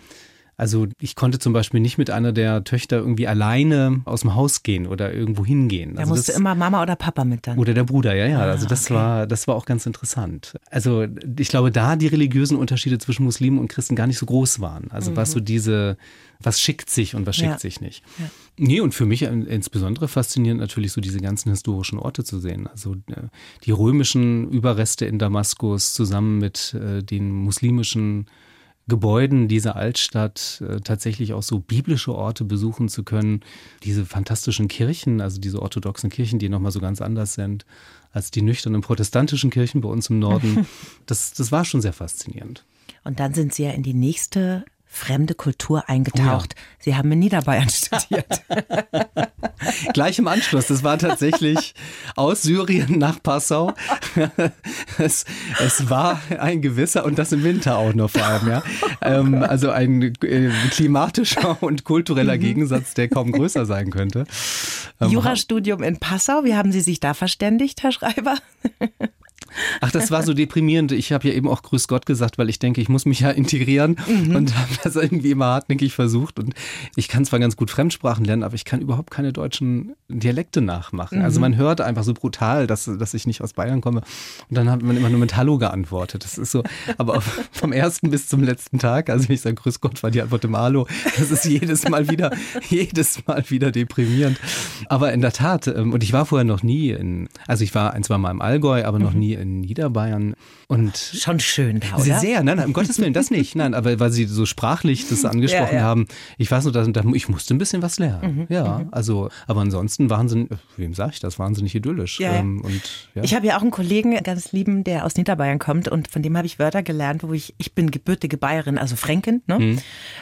Speaker 2: Also ich konnte zum Beispiel nicht mit einer der Töchter irgendwie alleine aus dem Haus gehen oder irgendwo hingehen.
Speaker 3: Da
Speaker 2: Also
Speaker 3: musste
Speaker 2: das-
Speaker 3: immer Mama oder Papa mit dann.
Speaker 2: oder der Bruder, ja, ja.
Speaker 3: Ah,
Speaker 2: Also das
Speaker 3: okay.
Speaker 2: war, das war auch ganz interessant. Also ich glaube, da die religiösen Unterschiede zwischen Muslimen und Christen gar nicht so groß waren. Also was so diese, was schickt sich und was schickt
Speaker 3: Mhm. Ja.
Speaker 2: sich nicht.
Speaker 3: Ja.
Speaker 2: Nee, und für mich in- insbesondere faszinierend natürlich so diese ganzen historischen Orte zu sehen. Also äh, die römischen Überreste in Damaskus zusammen mit äh, den muslimischen Gebäuden dieser Altstadt äh, tatsächlich auch so biblische Orte besuchen zu können. Diese fantastischen Kirchen, also diese orthodoxen Kirchen, die nochmal so ganz anders sind als die nüchternen protestantischen Kirchen bei uns im Norden. Das, das war schon sehr faszinierend.
Speaker 3: Und dann sind Sie ja in die nächste fremde Kultur eingetaucht. Sie haben in Niederbayern studiert.
Speaker 2: Gleich im Anschluss. Das war tatsächlich aus Syrien nach Passau. Es, es war ein gewisser, und das im Winter auch noch vor allem, ja. Ähm, also ein äh, klimatischer und kultureller Gegensatz, der kaum größer sein könnte. Ähm,
Speaker 3: Jurastudium in Passau. Wie haben Sie sich da verständigt, Herr Schreiber?
Speaker 2: Ach, das war so deprimierend. Ich habe ja eben auch Grüß Gott gesagt, weil ich denke, ich muss mich ja integrieren und habe das irgendwie immer hartnäckig versucht. Und ich kann zwar ganz gut Fremdsprachen lernen, aber ich kann überhaupt keine deutschen Dialekte nachmachen. Also man hört einfach so brutal, dass, dass ich nicht aus Bayern komme. Und dann hat man immer nur mit Hallo geantwortet. Das ist so, aber vom ersten bis zum letzten Tag, also wenn ich sage Grüß Gott, war die Antwort immer Hallo. Das ist jedes Mal wieder, jedes Mal wieder deprimierend. Aber in der Tat, ähm, und ich war vorher noch nie in, also ich war ein, zwei Mal im Allgäu, aber noch nie in Niederbayern. Und
Speaker 3: Schon schön da,
Speaker 2: sehr,
Speaker 3: oder?
Speaker 2: sehr, nein, nein, um Gottes Willen, das nicht. Nein, aber weil Sie so sprachlich das angesprochen
Speaker 3: Ja, ja.
Speaker 2: haben, ich weiß nur, dass, da- ich musste ein bisschen was lernen. ja, also, aber ansonsten wahnsinnig, wem sage ich das, wahnsinnig idyllisch.
Speaker 3: Ja.
Speaker 2: Ähm, und.
Speaker 3: Ich habe ja auch einen Kollegen, ganz lieben, der aus Niederbayern kommt und von dem habe ich Wörter gelernt, wo ich, ich bin gebürtige Bayerin, also Fränkin, ne?
Speaker 2: Mhm.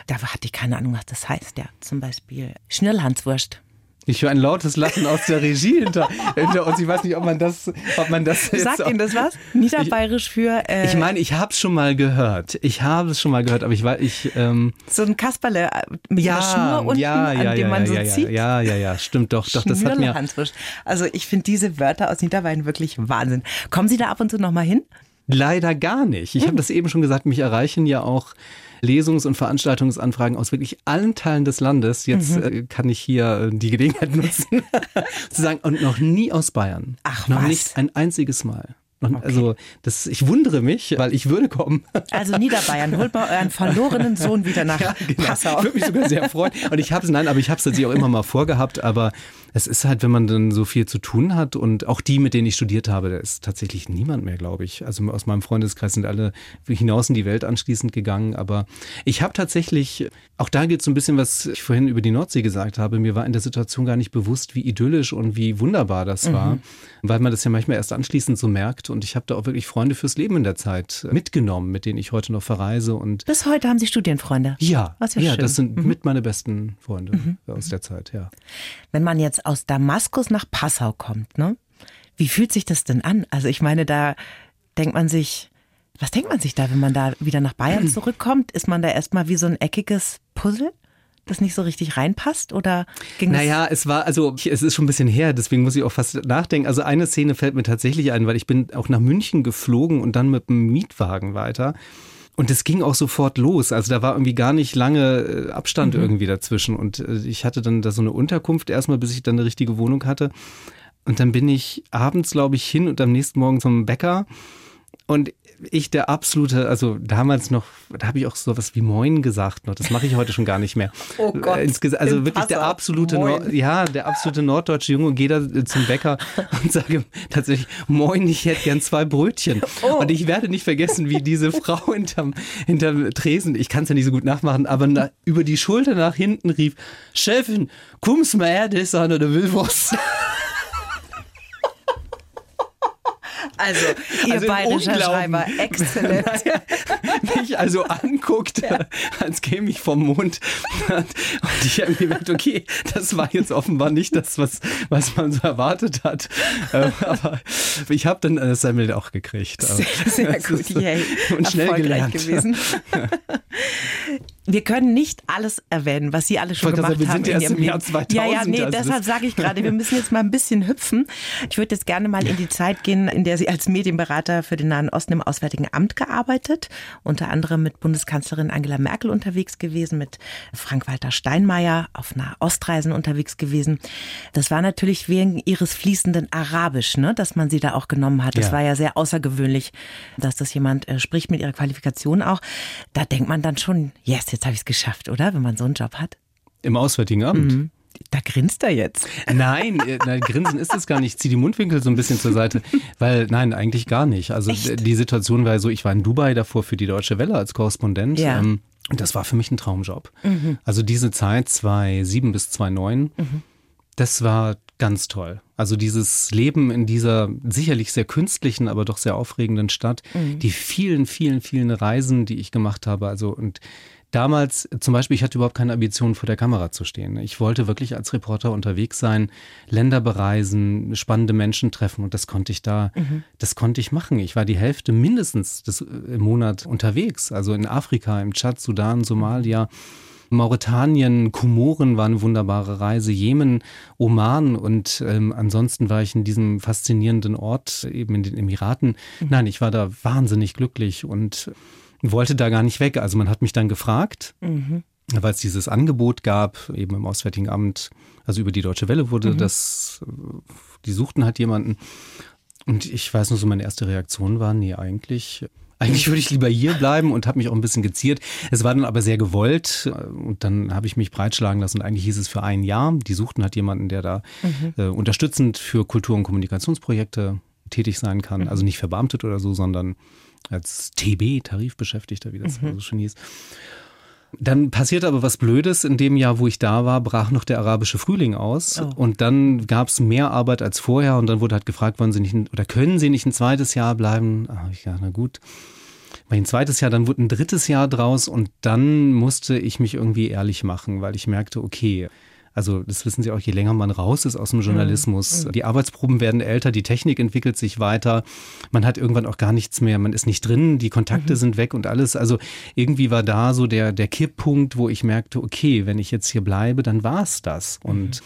Speaker 3: Da hatte ich keine Ahnung, was das heißt, ja. Zum Beispiel Schnirrhanswurst.
Speaker 2: Ich höre ein lautes Lachen aus der Regie hinter, hinter uns. Ich weiß nicht, ob man das, ob man das jetzt
Speaker 3: Sagt Ihnen das was? Niederbayerisch für äh,
Speaker 2: Ich meine, ich habe es schon mal gehört. Ich habe es schon mal gehört, aber ich weiß, ich ähm,
Speaker 3: so ein Kasperle äh, mit einer Schnur unten,
Speaker 2: ja, ja,
Speaker 3: an dem
Speaker 2: ja,
Speaker 3: man so
Speaker 2: ja,
Speaker 3: zieht.
Speaker 2: ja, ja, ja, ja, stimmt doch, doch. Das hat mir.
Speaker 3: Also ich finde diese Wörter aus Niederbayern wirklich Wahnsinn. Kommen Sie da ab und zu noch mal hin?
Speaker 2: Leider gar nicht. Ich habe das eben schon gesagt, mich erreichen ja auch Lesungs- und Veranstaltungsanfragen aus wirklich allen Teilen des Landes. Jetzt
Speaker 3: Mhm.
Speaker 2: äh, kann ich hier äh, die Gelegenheit nutzen, zu sagen, und noch nie aus Bayern.
Speaker 3: Ach,
Speaker 2: noch
Speaker 3: was?
Speaker 2: nicht ein einziges Mal. Und Also das, ich wundere mich, weil ich würde kommen.
Speaker 3: Also Niederbayern, holt mal euren verlorenen Sohn wieder nach Passau.
Speaker 2: Ich würde mich sogar sehr freuen. Und ich habe es, nein, aber ich habe es tatsächlich auch immer mal vorgehabt. Aber es ist halt, wenn man dann so viel zu tun hat und auch die, mit denen ich studiert habe, da ist tatsächlich niemand mehr, glaube ich. Also aus meinem Freundeskreis sind alle hinaus in die Welt anschließend gegangen. Aber ich habe tatsächlich, auch da geht so ein bisschen, was ich vorhin über die Nordsee gesagt habe. Mir war in der Situation gar nicht bewusst, wie idyllisch und wie wunderbar das war, weil man das ja manchmal erst anschließend so merkt. Und ich habe da auch wirklich Freunde fürs Leben in der Zeit mitgenommen, mit denen ich heute noch verreise und
Speaker 3: Bis heute haben Sie Studienfreunde.
Speaker 2: ja,
Speaker 3: Was ja
Speaker 2: ja.
Speaker 3: Mhm.
Speaker 2: das sind mit meine besten Freunde aus der Zeit, ja.
Speaker 3: Wenn man jetzt aus Damaskus nach Passau kommt, ne? Wie fühlt sich das denn an? Also ich meine, da denkt man sich, was denkt man sich da, wenn man da wieder nach Bayern zurückkommt? Ist man da erstmal wie so ein eckiges Puzzle, das nicht so richtig reinpasst? Oder ging
Speaker 2: Naja, es war, also es ist schon ein bisschen her, deswegen muss ich auch fast nachdenken. Also eine Szene fällt mir tatsächlich ein, weil ich bin auch nach München geflogen und dann mit dem Mietwagen weiter. Und es ging auch sofort los. Also da war irgendwie gar nicht lange äh, Abstand irgendwie dazwischen. Und äh, ich hatte dann da so eine Unterkunft erstmal, bis ich dann eine richtige Wohnung hatte. Und dann bin ich abends, glaube ich, hin und am nächsten Morgen zum Bäcker. Und ich der absolute, also damals noch, da habe ich auch sowas wie Moin gesagt noch. Das mache ich heute schon gar nicht mehr.
Speaker 3: Oh Gott,
Speaker 2: Äh, insges- Also wirklich der
Speaker 3: Passau.
Speaker 2: absolute. Nord, ja, der absolute norddeutsche Junge geht da äh, zum Bäcker und sage tatsächlich, Moin, ich hätte gern zwei Brötchen.
Speaker 3: Oh.
Speaker 2: Und ich werde nicht vergessen, wie diese Frau hinterm, hinterm Tresen, ich kann es ja nicht so gut nachmachen, aber na, über die Schulter nach hinten rief, Chefin, kommst mal her, das ist einer der will was.
Speaker 3: Also, ihr
Speaker 2: Also
Speaker 3: bayerischer. Schreiber, exzellent.
Speaker 2: mich also anguckt, als käme ich vom Mond. Und ich habe mir gedacht, okay, das war jetzt offenbar nicht das, was, was man so erwartet hat. Ähm, Aber ich habe dann das Semmel auch gekriegt.
Speaker 3: Sehr, sehr gut, yay.
Speaker 2: Und schnell gelernt.
Speaker 3: gewesen. Wir können nicht alles erwähnen, was Sie alle schon gemacht
Speaker 2: sagen, wir
Speaker 3: haben.
Speaker 2: sind
Speaker 3: in
Speaker 2: erst
Speaker 3: Ihrem
Speaker 2: im Jahr
Speaker 3: Leben.
Speaker 2: 2000,
Speaker 3: Ja, ja, nee,
Speaker 2: also
Speaker 3: deshalb sage ich gerade, wir müssen jetzt mal ein bisschen hüpfen. Ich würde jetzt gerne mal in die Zeit gehen, in der Sie als Medienberater für den Nahen Osten im Auswärtigen Amt gearbeitet, unter anderem mit Bundeskanzlerin Angela Merkel unterwegs gewesen, mit Frank-Walter Steinmeier auf einer Ostreisen unterwegs gewesen. Das war natürlich wegen Ihres fließenden Arabisch, ne, dass man Sie da auch genommen hat. Das
Speaker 2: Ja.
Speaker 3: war ja sehr außergewöhnlich, dass das jemand äh, spricht mit Ihrer Qualifikation auch. Da denkt man dann schon, yes, jetzt habe ich es geschafft, oder? Wenn man so einen Job hat.
Speaker 2: Im Auswärtigen Amt.
Speaker 3: Da grinst er jetzt.
Speaker 2: Nein, äh, nein, Grinsen ist es gar nicht. Ich zieh die Mundwinkel so ein bisschen zur Seite, weil nein, eigentlich gar nicht. Also
Speaker 3: Echt?
Speaker 2: die Situation war so, ich war in Dubai davor für die Deutsche Welle als Korrespondent.
Speaker 3: Ja.
Speaker 2: Ähm, und das war für mich ein Traumjob. Also diese Zeit 2007 bis 2009, das war ganz toll. Also dieses Leben in dieser sicherlich sehr künstlichen, aber doch sehr aufregenden Stadt, die vielen, vielen, vielen Reisen, die ich gemacht habe. Also und damals zum Beispiel, ich hatte überhaupt keine Ambition, vor der Kamera zu stehen. Ich wollte wirklich als Reporter unterwegs sein, Länder bereisen, spannende Menschen treffen und das konnte ich da, das konnte ich machen. Ich war die Hälfte mindestens des, äh, im Monat unterwegs. Also in Afrika, im Tschad, Sudan, Somalia. Mauretanien, Komoren war eine wunderbare Reise, Jemen, Oman und ähm, ansonsten war ich in diesem faszinierenden Ort eben in den Emiraten. Nein, ich war da wahnsinnig glücklich und wollte da gar nicht weg. Also man hat mich dann gefragt, weil es dieses Angebot gab, eben im Auswärtigen Amt, also über die Deutsche Welle wurde das, äh, die suchten halt jemanden. Und ich weiß nur so, meine erste Reaktion war, nee, eigentlich, eigentlich würde ich lieber hier bleiben und habe mich auch ein bisschen geziert. Es war dann aber sehr gewollt und dann habe ich mich breitschlagen lassen und eigentlich hieß es für ein Jahr. Die suchten halt jemanden, der da äh, unterstützend für Kultur- und Kommunikationsprojekte tätig sein kann. Also nicht verbeamtet oder so, sondern als TB, Tarifbeschäftigter, wie das so schon hieß. Dann passierte aber was Blödes. In dem Jahr, wo ich da war, brach noch der arabische Frühling aus.
Speaker 3: Oh.
Speaker 2: Und dann gab es mehr Arbeit als vorher. Und dann wurde halt gefragt, wollen Sie nicht ein, oder können Sie nicht ein zweites Jahr bleiben? Ah, ich, ja, na gut. War ein zweites Jahr, dann wurde ein drittes Jahr draus. Und dann musste ich mich irgendwie ehrlich machen, weil ich merkte, okay, also das wissen Sie auch, je länger man raus ist aus dem Journalismus, die Arbeitsproben werden älter, die Technik entwickelt sich weiter, man hat irgendwann auch gar nichts mehr, man ist nicht drin, die Kontakte sind weg und alles. Also irgendwie war da so der, der Kipppunkt, wo ich merkte, okay, wenn ich jetzt hier bleibe, dann war's das. Und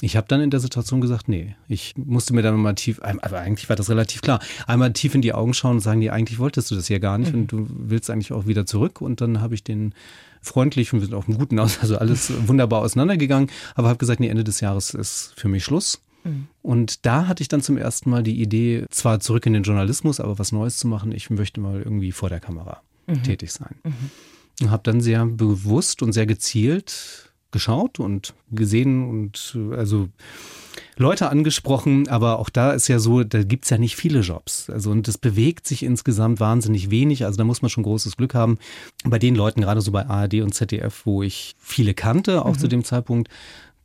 Speaker 2: ich habe dann in der Situation gesagt, nee, ich musste mir dann mal tief, aber eigentlich war das relativ klar, einmal tief in die Augen schauen und sagen, nee, eigentlich wolltest du das hier gar nicht und du willst eigentlich auch wieder zurück. Und dann habe ich den freundlich und wir sind auf einem guten aus, also alles wunderbar auseinandergegangen, aber habe gesagt, nee, Ende des Jahres ist für mich Schluss. Und da hatte ich dann zum ersten Mal die Idee, zwar zurück in den Journalismus, aber was Neues zu machen. Ich möchte mal irgendwie vor der Kamera tätig sein. Und habe dann sehr bewusst und sehr gezielt geschaut und gesehen und also Leute angesprochen, aber auch da ist ja so, da gibt's ja nicht viele Jobs. Also und das bewegt sich insgesamt wahnsinnig wenig. Also da muss man schon großes Glück haben. Bei den Leuten, gerade so bei ARD und ZDF, wo ich viele kannte, auch zu dem Zeitpunkt,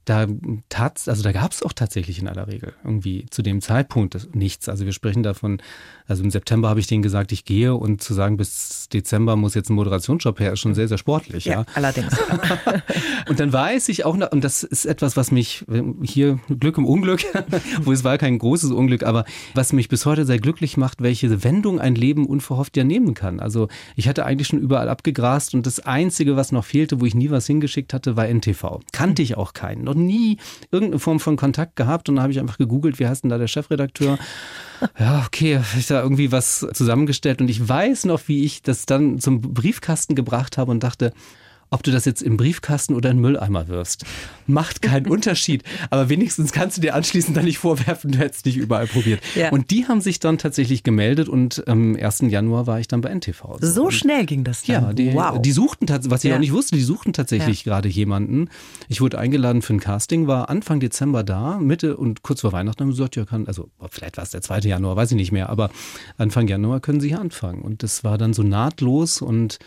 Speaker 2: da tat, also da gab es auch tatsächlich in aller Regel irgendwie zu dem Zeitpunkt nichts. Also wir sprechen davon, also im September habe ich denen gesagt, ich gehe und zu sagen, bis Dezember muss jetzt ein Moderationsjob her, ist schon sehr, sehr sportlich.
Speaker 3: Ja,
Speaker 2: ja.
Speaker 3: allerdings.
Speaker 2: Und dann weiß ich auch, noch, und das ist etwas, was mich hier Glück im Unglück, wo es war kein großes Unglück, aber was mich bis heute sehr glücklich macht, welche Wendung ein Leben unverhofft ja nehmen kann. Also ich hatte eigentlich schon überall abgegrast und das Einzige, was noch fehlte, wo ich nie was hingeschickt hatte, war NTV. Kannte ich auch keinen, noch nie irgendeine Form von Kontakt gehabt und dann habe ich einfach gegoogelt, wie heißt denn da der Chefredakteur? Ja, okay, hab ich da irgendwie was zusammengestellt und ich weiß noch, wie ich das dann zum Briefkasten gebracht habe und dachte, ob du das jetzt im Briefkasten oder in Mülleimer wirfst, macht keinen Unterschied. Aber wenigstens kannst du dir anschließend dann nicht vorwerfen, du hättest nicht überall probiert.
Speaker 3: Ja.
Speaker 2: Und die haben sich dann tatsächlich gemeldet und am 1. Januar war ich dann bei NTV.
Speaker 3: So
Speaker 2: Und
Speaker 3: schnell ging das dann.
Speaker 2: ja, die,
Speaker 3: wow.
Speaker 2: die suchten tatsächlich, was ich
Speaker 3: Ja.
Speaker 2: auch nicht wusste, die suchten tatsächlich gerade jemanden. Ich wurde eingeladen für ein Casting, war Anfang Dezember da, Mitte und kurz vor Weihnachten haben sie gesagt, ja, kann, also vielleicht war es der 2. Januar, weiß ich nicht mehr, aber Anfang Januar können sie hier anfangen. Und das war dann so nahtlos und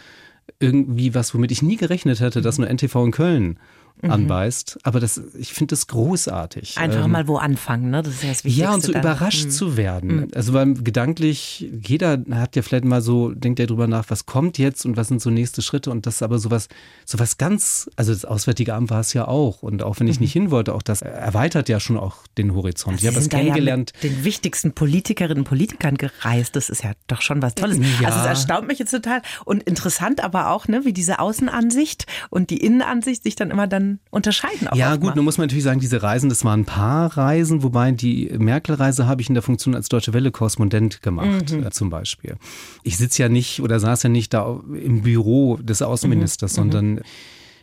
Speaker 2: irgendwie was, womit ich nie gerechnet hätte, dass nur NTV in Köln mhm. anbeißt. Aber das, ich finde das großartig.
Speaker 3: Einfach ähm, mal wo anfangen, ne? Das ist ja das Wichtigste.
Speaker 2: Ja, und so
Speaker 3: dann.
Speaker 2: überrascht mhm. zu werden. Mhm. Also beim gedanklich, jeder hat ja vielleicht mal so, denkt ja drüber nach, was kommt jetzt und was sind so nächste Schritte und das ist aber sowas, sowas ganz, also das Auswärtige Amt war es ja auch. Und auch wenn ich mhm. nicht hin wollte, auch das erweitert ja schon auch den Horizont.
Speaker 3: Also ich habe es kennengelernt. Ja den wichtigsten Politikerinnen und Politikern gereist. Das ist ja doch schon was Tolles. Ja. Also es erstaunt mich jetzt total. Und interessant aber auch, ne, wie diese Außenansicht und die Innenansicht sich dann immer dann unterscheiden.
Speaker 2: ja, gut, nun muss man natürlich sagen, diese Reisen, das waren ein paar Reisen, wobei die Merkel-Reise habe ich in der Funktion als Deutsche Welle-Korrespondent gemacht, mhm. äh, zum Beispiel. Ich sitze ja nicht oder saß ja nicht da im Büro des Außenministers, mhm. sondern mhm.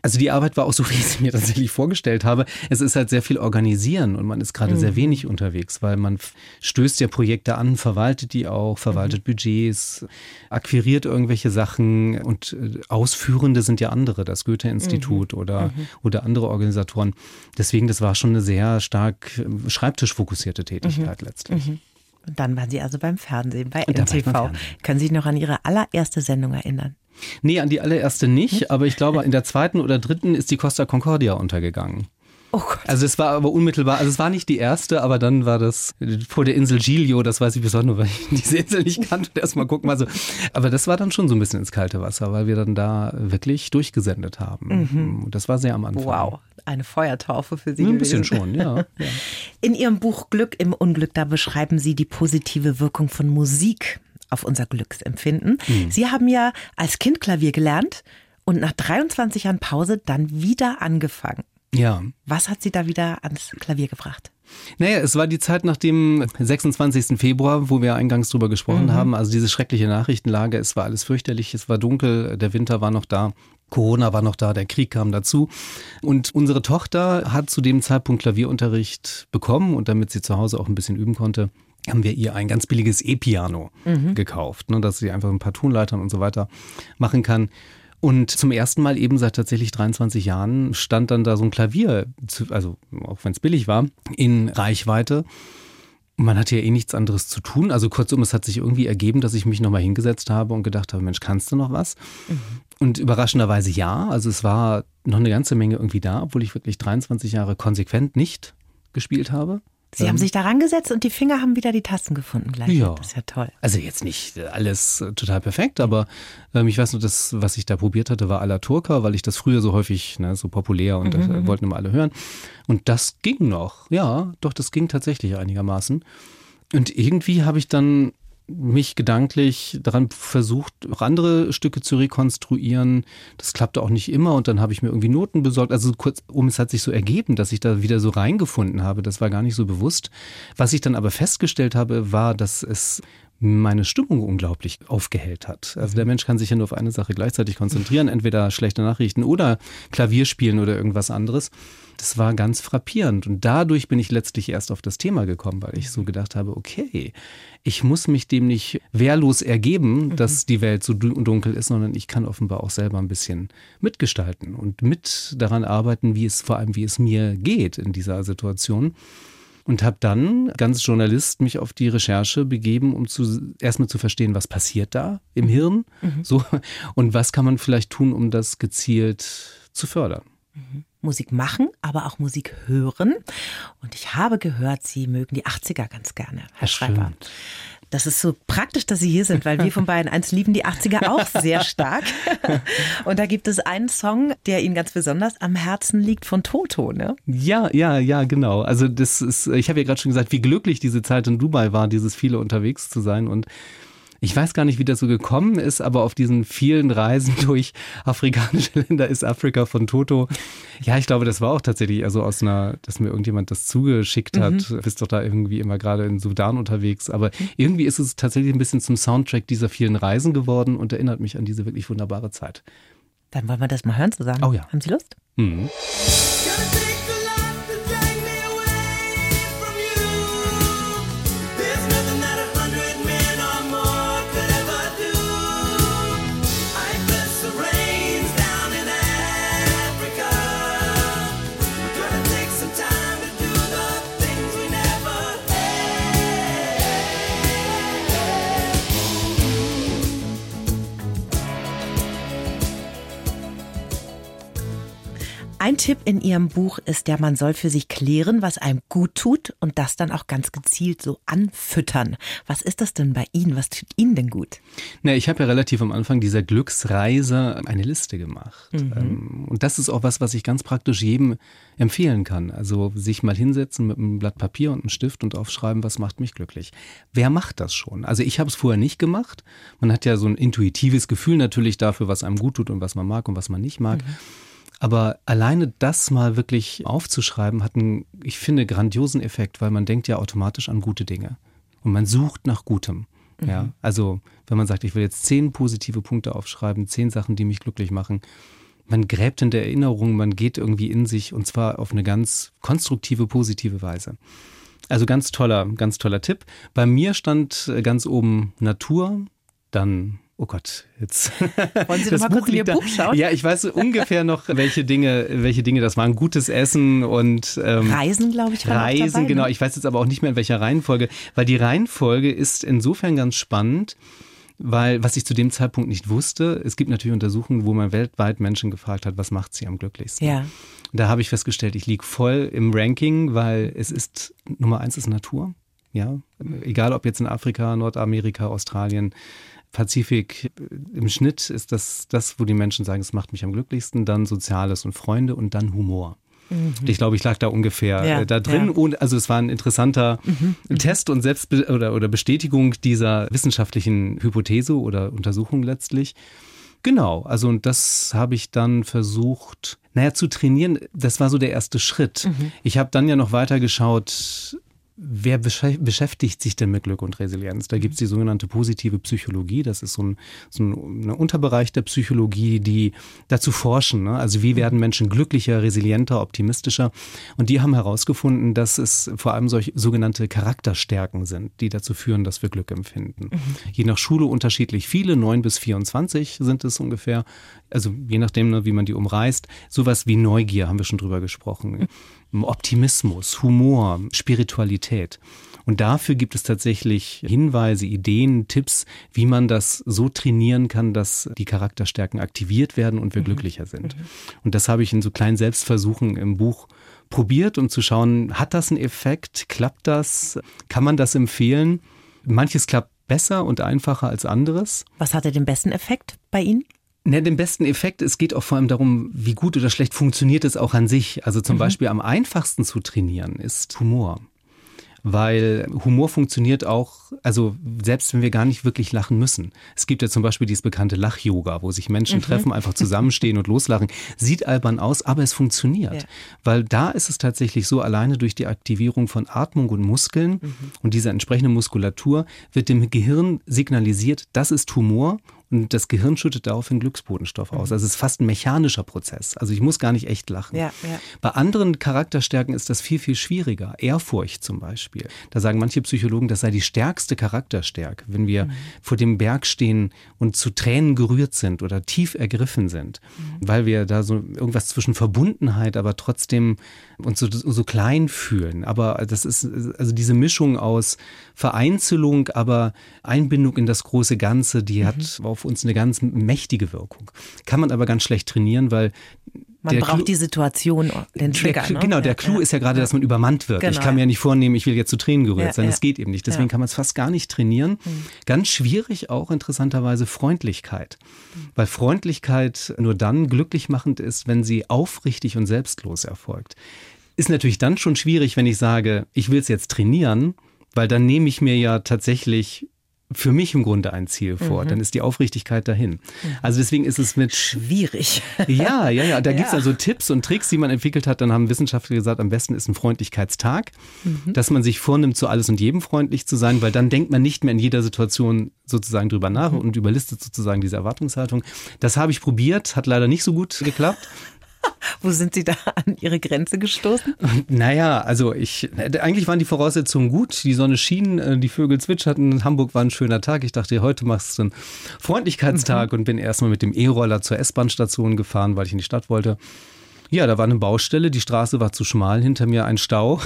Speaker 2: Also die Arbeit war auch so, wie ich sie mir tatsächlich vorgestellt habe. Es ist halt sehr viel organisieren und man ist gerade mhm. sehr wenig unterwegs, weil man stößt ja Projekte an, verwaltet die auch, verwaltet mhm. Budgets, akquiriert irgendwelche Sachen und äh, Ausführende sind ja andere, das Goethe-Institut mhm. oder, mhm. oder andere Organisatoren. Deswegen, das war schon eine sehr stark äh, schreibtischfokussierte Tätigkeit mhm. letztlich.
Speaker 3: Mhm. Und dann waren Sie also beim Fernsehen, bei NTV. Können Sie sich noch an Ihre allererste Sendung erinnern?
Speaker 2: Nee, an die allererste nicht, aber ich glaube, in der zweiten oder dritten ist die Costa Concordia untergegangen. Oh Gott. Also es war aber unmittelbar, also es war nicht die erste, aber dann war das vor der Insel Giglio, das weiß ich besonders, weil ich diese Insel nicht kannte und erstmal gucken mal so. Aber das war dann schon so ein bisschen ins kalte Wasser, weil wir dann da wirklich durchgesendet haben. Mhm. Das war sehr am Anfang.
Speaker 3: Wow, eine Feuertaufe für Sie.
Speaker 2: Ein gewesen. bisschen schon, ja, ja.
Speaker 3: In Ihrem Buch Glück im Unglück, da beschreiben Sie die positive Wirkung von Musik auf unser Glücksempfinden. Mhm. Sie haben ja als Kind Klavier gelernt und nach 23 Jahren Pause dann wieder angefangen.
Speaker 2: Ja.
Speaker 3: Was hat Sie da wieder ans Klavier gebracht?
Speaker 2: Naja, es war die Zeit nach dem 26. Februar, wo wir eingangs drüber gesprochen mhm. haben. Also diese schreckliche Nachrichtenlage, es war alles fürchterlich, es war dunkel, der Winter war noch da. Corona war noch da, der Krieg kam dazu. Und unsere Tochter hat zu dem Zeitpunkt Klavierunterricht bekommen und damit sie zu Hause auch ein bisschen üben konnte, haben wir ihr ein ganz billiges E-Piano mhm. gekauft, ne, dass sie einfach ein paar Tonleitern und so weiter machen kann. Und zum ersten Mal eben seit tatsächlich 23 Jahren stand dann da so ein Klavier, also auch wenn es billig war, in Reichweite. Man hatte ja eh nichts anderes zu tun. Also kurzum, es hat sich irgendwie ergeben, dass ich mich nochmal hingesetzt habe und gedacht habe, Mensch, kannst du noch was? Mhm. Und überraschenderweise ja. Also es war noch eine ganze Menge irgendwie da, obwohl ich wirklich 23 Jahre konsequent nicht gespielt habe.
Speaker 3: Sie ähm, haben sich daran gesetzt und die Finger haben wieder die Tasten gefunden gleich. Ja. Das ist ja toll.
Speaker 2: Also jetzt nicht alles äh, total perfekt, aber ähm, ich weiß nur, das, was ich da probiert hatte, war Alla Turca, weil ich das früher so häufig, ne, so populär und mhm. das äh, mhm. wollten immer alle hören. Und das ging noch. Ja, doch, das ging tatsächlich einigermaßen. Und irgendwie habe ich dann mich gedanklich daran versucht, andere Stücke zu rekonstruieren. Das klappte auch nicht immer und dann habe ich mir irgendwie Noten besorgt. Also kurz um, es hat sich so ergeben, dass ich da wieder so reingefunden habe. Das war gar nicht so bewusst. Was ich dann aber festgestellt habe, war, dass es meine Stimmung unglaublich aufgehellt hat. Also der Mensch kann sich ja nur auf eine Sache gleichzeitig konzentrieren, entweder schlechte Nachrichten oder Klavier spielen oder irgendwas anderes. Das war ganz frappierend und dadurch bin ich letztlich erst auf das Thema gekommen, weil ich so gedacht habe, okay, ich muss mich dem nicht wehrlos ergeben, mhm. dass die Welt so dunkel ist, sondern ich kann offenbar auch selber ein bisschen mitgestalten und mit daran arbeiten, wie es vor allem, wie es mir geht in dieser Situation und habe dann ganz Journalist mich auf die Recherche begeben, um zu, erstmal zu verstehen, was passiert da im Hirn, mhm. so und was kann man vielleicht tun, um das gezielt zu fördern.
Speaker 3: Mhm. Musik machen, aber auch Musik hören. Und ich habe gehört, Sie mögen die 80er ganz gerne, Herr Schreiber. Stimmt. Das ist so praktisch, dass Sie hier sind, weil wir von beiden eins lieben die 80er auch sehr stark. Und da gibt es einen Song, der Ihnen ganz besonders am Herzen liegt von Toto, ne?
Speaker 2: Ja, ja, ja, genau. Also das ist, ich habe ja gerade schon gesagt, wie glücklich diese Zeit in Dubai war, dieses viele unterwegs zu sein und ich weiß gar nicht, wie das so gekommen ist, aber auf diesen vielen Reisen durch afrikanische Länder ist Afrika von Toto. Ja, ich glaube, das war auch tatsächlich also aus einer, dass mir irgendjemand das zugeschickt hat. Mhm. Bist doch da irgendwie immer gerade in Sudan unterwegs. Aber irgendwie ist es tatsächlich ein bisschen zum Soundtrack dieser vielen Reisen geworden und erinnert mich an diese wirklich wunderbare Zeit.
Speaker 3: Dann wollen wir das mal hören zusammen.
Speaker 2: Oh ja.
Speaker 3: Haben Sie Lust? Mhm. Tipp in Ihrem Buch ist ja, man soll für sich klären, was einem gut tut und das dann auch ganz gezielt so anfüttern. Was ist das denn bei Ihnen? Was tut Ihnen denn gut?
Speaker 2: Na, ich habe ja relativ am Anfang dieser Glücksreise eine Liste gemacht. Mhm. Ähm, und das ist auch was, was ich ganz praktisch jedem empfehlen kann. Also sich mal hinsetzen mit einem Blatt Papier und einem Stift und aufschreiben, was macht mich glücklich. Wer macht das schon? Also ich habe es vorher nicht gemacht. Man hat ja so ein intuitives Gefühl natürlich dafür, was einem gut tut und was man mag und was man nicht mag. Mhm. Aber alleine das mal wirklich aufzuschreiben, hat einen, ich finde, grandiosen Effekt, weil man denkt ja automatisch an gute Dinge. Und man sucht nach Gutem. Mhm. Ja, also wenn man sagt, ich will jetzt zehn positive Punkte aufschreiben, zehn Sachen, die mich glücklich machen, man gräbt in der Erinnerung, man geht irgendwie in sich und zwar auf eine ganz konstruktive, positive Weise. Also ganz toller, ganz toller Tipp. Bei mir stand ganz oben Natur, dann Oh Gott, jetzt.
Speaker 3: Wollen Sie das mal Buch kurz in Ihr Buch schauen?
Speaker 2: Ja, ich weiß ungefähr noch, welche Dinge, welche Dinge das waren. Gutes Essen und
Speaker 3: ähm, Reisen, glaube ich.
Speaker 2: Reisen,
Speaker 3: dabei,
Speaker 2: genau. Ne? Ich weiß jetzt aber auch nicht mehr in welcher Reihenfolge, weil die Reihenfolge ist insofern ganz spannend, weil was ich zu dem Zeitpunkt nicht wusste, es gibt natürlich Untersuchungen, wo man weltweit Menschen gefragt hat, was macht sie am glücklichsten.
Speaker 3: Ja.
Speaker 2: Da habe ich festgestellt, ich liege voll im Ranking, weil es ist Nummer eins ist Natur. Ja, egal ob jetzt in Afrika, Nordamerika, Australien Pazifik äh, im Schnitt ist das das, wo die Menschen sagen, es macht mich am glücklichsten, dann Soziales und Freunde und dann Humor. Mhm. Ich glaube, ich lag da ungefähr ja, äh, da drin. Ja. Und also es war ein interessanter mhm, mhm. Test und Selbst oder, oder Bestätigung dieser wissenschaftlichen Hypothese oder Untersuchung letztlich. Genau, also und das habe ich dann versucht, naja, zu trainieren. Das war so der erste Schritt. Mhm. Ich habe dann ja noch weiter geschaut, Wer beschäftigt sich denn mit Glück und Resilienz? Da gibt es die sogenannte positive Psychologie. Das ist so ein, so ein Unterbereich der Psychologie, die dazu forschen. Ne? Also wie werden Menschen glücklicher, resilienter, optimistischer? Und die haben herausgefunden, dass es vor allem solche sogenannte Charakterstärken sind, die dazu führen, dass wir Glück empfinden. Mhm. Je nach Schule unterschiedlich viele, neun bis 24 sind es ungefähr. Also je nachdem, ne, wie man die umreißt. Sowas wie Neugier haben wir schon drüber gesprochen. Mhm. Optimismus, Humor, Spiritualität. Und dafür gibt es tatsächlich Hinweise, Ideen, Tipps, wie man das so trainieren kann, dass die Charakterstärken aktiviert werden und wir mhm. glücklicher sind. Mhm. Und das habe ich in so kleinen Selbstversuchen im Buch probiert, um zu schauen, hat das einen Effekt? Klappt das? Kann man das empfehlen? Manches klappt besser und einfacher als anderes.
Speaker 3: Was hatte den besten Effekt bei Ihnen?
Speaker 2: Ne, den besten Effekt, es geht auch vor allem darum, wie gut oder schlecht funktioniert es auch an sich. Also zum mhm. Beispiel am einfachsten zu trainieren ist Humor. Weil Humor funktioniert auch, also selbst wenn wir gar nicht wirklich lachen müssen. Es gibt ja zum Beispiel dieses bekannte Lach-Yoga, wo sich Menschen mhm. treffen, einfach zusammenstehen und loslachen. Sieht albern aus, aber es funktioniert. Ja. Weil da ist es tatsächlich so, alleine durch die Aktivierung von Atmung und Muskeln mhm. und dieser entsprechenden Muskulatur wird dem Gehirn signalisiert, das ist Humor und das Gehirn schüttet daraufhin Glücksbotenstoff aus. Mhm. Also es ist fast ein mechanischer Prozess. Also ich muss gar nicht echt lachen. Ja, ja. Bei anderen Charakterstärken ist das viel, viel schwieriger. Ehrfurcht zum Beispiel. Da sagen manche Psychologen, das sei die stärkste Charakterstärke, wenn wir mhm. vor dem Berg stehen und zu Tränen gerührt sind oder tief ergriffen sind, mhm. weil wir da so irgendwas zwischen Verbundenheit, aber trotzdem uns so, so klein fühlen. Aber das ist also diese Mischung aus Vereinzelung, aber Einbindung in das große Ganze, die mhm. hat auf uns eine ganz mächtige Wirkung. Kann man aber ganz schlecht trainieren, weil
Speaker 3: man braucht Clou, die Situation, den Trigger.
Speaker 2: Der, ne? Genau, der Clou ja, ist ja gerade, dass man übermannt wird. Genau. Ich kann mir ja nicht vornehmen, ich will jetzt zu Tränen gerührt ja, sein. Das geht eben nicht. Deswegen kann man es fast gar nicht trainieren. Mhm. Ganz schwierig auch interessanterweise Freundlichkeit. Mhm. Weil Freundlichkeit nur dann glücklich machend ist, wenn sie aufrichtig und selbstlos erfolgt. Ist natürlich dann schon schwierig, wenn ich sage, ich will es jetzt trainieren, weil dann nehme ich mir ja tatsächlich für mich im Grunde ein Ziel vor. Mhm. Dann ist die Aufrichtigkeit dahin. Mhm. Also deswegen ist es mit.
Speaker 3: Schwierig.
Speaker 2: Ja, ja, ja. Da ja. gibt es also Tipps und Tricks, die man entwickelt hat. Dann haben Wissenschaftler gesagt, am besten ist ein Freundlichkeitstag, mhm. dass man sich vornimmt, zu alles und jedem freundlich zu sein, weil dann denkt man nicht mehr in jeder Situation sozusagen drüber nach mhm. und überlistet sozusagen diese Erwartungshaltung. Das habe ich probiert, hat leider nicht so gut geklappt.
Speaker 3: Wo sind Sie da an Ihre Grenze gestoßen?
Speaker 2: Naja, also ich, eigentlich waren die Voraussetzungen gut. Die Sonne schien, äh, die Vögel zwitscherten, Hamburg war ein schöner Tag. Ich dachte, heute machst du einen Freundlichkeitstag mhm. und bin erstmal mit dem E-Roller zur S-Bahn-Station gefahren, weil ich in die Stadt wollte. Ja, da war eine Baustelle, die Straße war zu schmal, hinter mir ein Stau.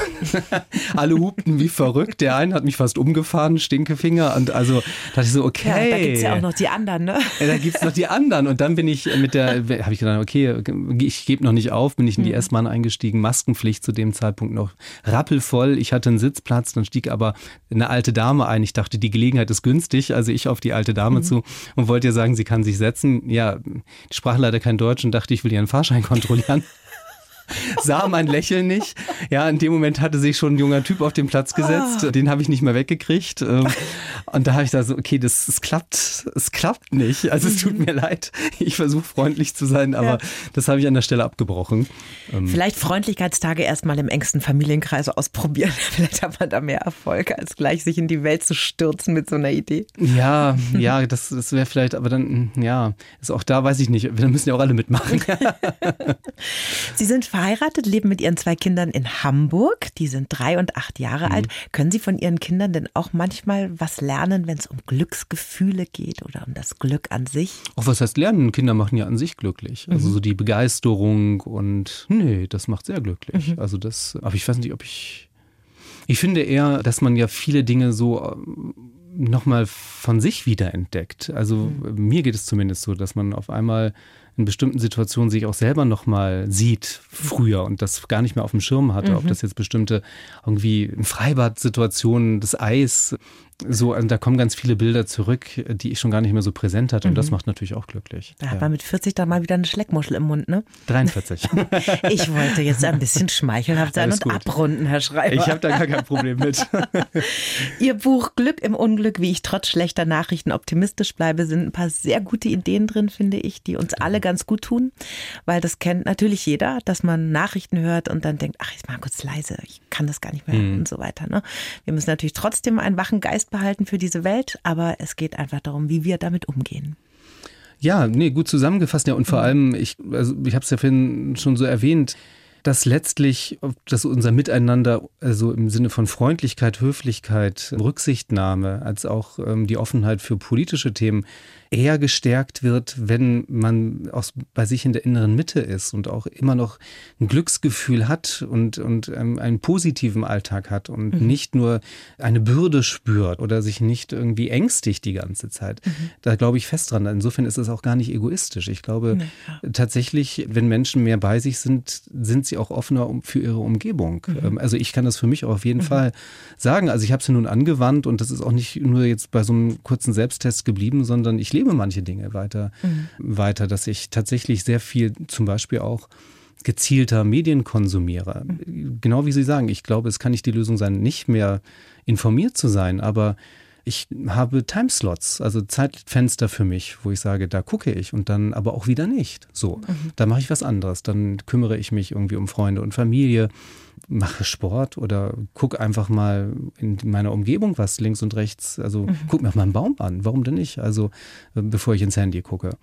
Speaker 2: Alle hupten wie verrückt. Der eine hat mich fast umgefahren, Stinkefinger. Und also dachte ich so, okay. Ja,
Speaker 3: da gibt es ja auch noch die anderen, ne?
Speaker 2: Ja, da gibt es noch die anderen. Und dann bin ich mit der, habe ich gedacht, okay, ich gebe noch nicht auf, bin ich in die mhm. S-Bahn eingestiegen, Maskenpflicht zu dem Zeitpunkt noch rappelvoll. Ich hatte einen Sitzplatz, dann stieg aber eine alte Dame ein. Ich dachte, die Gelegenheit ist günstig, also ich auf die alte Dame mhm. zu und wollte ihr sagen, sie kann sich setzen. Ja, ich sprach leider kein Deutsch und dachte, ich will ihren Fahrschein kontrollieren. sah mein Lächeln nicht. Ja, in dem Moment hatte sich schon ein junger Typ auf den Platz gesetzt. Ah. Den habe ich nicht mehr weggekriegt. Ähm, und da habe ich da so, okay, das, das klappt, es klappt nicht. Also es tut mir leid. Ich versuche freundlich zu sein, aber ja. das habe ich an der Stelle abgebrochen.
Speaker 3: Ähm, Vielleicht Freundlichkeitstage erstmal im engsten Familienkreis ausprobieren. Vielleicht hat man da mehr Erfolg, als gleich sich in die Welt zu stürzen mit so einer Idee.
Speaker 2: Ja, ja, das, das wäre vielleicht, aber dann, ja, ist auch da, weiß ich nicht. Da müssen ja auch alle mitmachen.
Speaker 3: Sie sind verheiratet, leben mit ihren zwei Kindern in Hamburg. Die sind drei und acht Jahre mhm. alt. Können Sie von Ihren Kindern denn auch manchmal was lernen, wenn es um Glücksgefühle geht oder um das Glück an sich?
Speaker 2: Auch was heißt lernen? Kinder machen ja an sich glücklich. Also mhm. so die Begeisterung und nee, das macht sehr glücklich. Mhm. Also das, aber ich weiß nicht, ob ich. Ich finde eher, dass man ja viele Dinge so ähm, nochmal von sich wiederentdeckt. Also mhm. mir geht es zumindest so, dass man auf einmal in bestimmten Situationen sich auch selber nochmal sieht früher und das gar nicht mehr auf dem Schirm hatte, mhm. ob das jetzt bestimmte irgendwie Freibad-Situationen, das Eis, so, also da kommen ganz viele Bilder zurück, die ich schon gar nicht mehr so präsent hatte. Und das mhm. macht natürlich auch glücklich.
Speaker 3: Da hat man mit 40 dann mal wieder eine Schleckmuschel im Mund, ne?
Speaker 2: 43.
Speaker 3: ich wollte jetzt ein bisschen schmeichelhaft sein Alles und gut. abrunden, Herr Schreiber.
Speaker 2: Ich habe da gar kein Problem mit.
Speaker 3: Ihr Buch Glück im Unglück, wie ich trotz schlechter Nachrichten optimistisch bleibe, sind ein paar sehr gute Ideen drin, finde ich, die uns alle ganz gut tun. Weil das kennt natürlich jeder, dass man Nachrichten hört und dann denkt, ach, ich mal kurz leise, ich kann das gar nicht mehr mhm. und so weiter. Ne? Wir müssen natürlich trotzdem einen wachen Geist behalten für diese Welt, aber es geht einfach darum, wie wir damit umgehen.
Speaker 2: Ja, nee, gut zusammengefasst. Ja, und vor allem, ich, also ich habe es ja vorhin schon so erwähnt, dass letztlich, dass unser Miteinander, also im Sinne von Freundlichkeit, Höflichkeit, Rücksichtnahme, als auch ähm, die Offenheit für politische Themen, eher gestärkt wird, wenn man auch bei sich in der inneren Mitte ist und auch immer noch ein Glücksgefühl hat und, und ähm, einen positiven Alltag hat und mhm. nicht nur eine Bürde spürt oder sich nicht irgendwie ängstigt die ganze Zeit. Mhm. Da glaube ich fest dran. Insofern ist es auch gar nicht egoistisch. Ich glaube ja. tatsächlich, wenn Menschen mehr bei sich sind, sind sie auch offener für ihre Umgebung. Mhm. Ähm, also ich kann das für mich auch auf jeden mhm. Fall sagen. Also ich habe es nun angewandt und das ist auch nicht nur jetzt bei so einem kurzen Selbsttest geblieben, sondern ich lebe manche Dinge weiter, mhm. weiter, dass ich tatsächlich sehr viel zum Beispiel auch gezielter Medien konsumiere. Mhm. Genau wie Sie sagen, ich glaube, es kann nicht die Lösung sein, nicht mehr informiert zu sein, aber ich habe Timeslots, also Zeitfenster für mich, wo ich sage, da gucke ich und dann aber auch wieder nicht. So, mhm. da mache ich was anderes. Dann kümmere ich mich irgendwie um Freunde und Familie, mache Sport oder gucke einfach mal in meiner Umgebung was links und rechts. Also mhm. guck mir auch mal einen Baum an. Warum denn nicht? Also äh, bevor ich ins Handy gucke.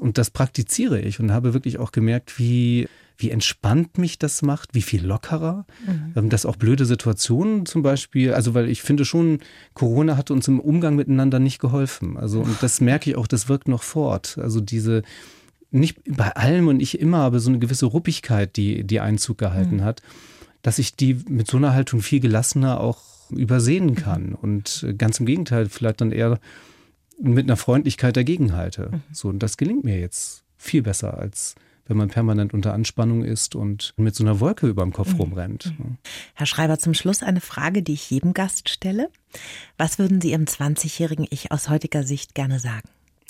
Speaker 2: Und das praktiziere ich und habe wirklich auch gemerkt, wie wie entspannt mich das macht, wie viel lockerer. Mhm. Ähm, dass auch blöde Situationen zum Beispiel, also weil ich finde schon, Corona hat uns im Umgang miteinander nicht geholfen. Also und das merke ich auch, das wirkt noch fort. Also diese nicht bei allem und nicht immer, aber so eine gewisse Ruppigkeit, die, die Einzug gehalten mhm. hat, dass ich die mit so einer Haltung viel gelassener auch übersehen kann. Mhm. Und ganz im Gegenteil, vielleicht dann eher mit einer Freundlichkeit dagegen halte. Mhm. So, und das gelingt mir jetzt viel besser als wenn man permanent unter Anspannung ist und mit so einer Wolke über dem Kopf mhm. rumrennt. Mhm.
Speaker 3: Herr Schreiber, zum Schluss eine Frage, die ich jedem Gast stelle. Was würden Sie Ihrem 20-jährigen Ich aus heutiger Sicht gerne sagen?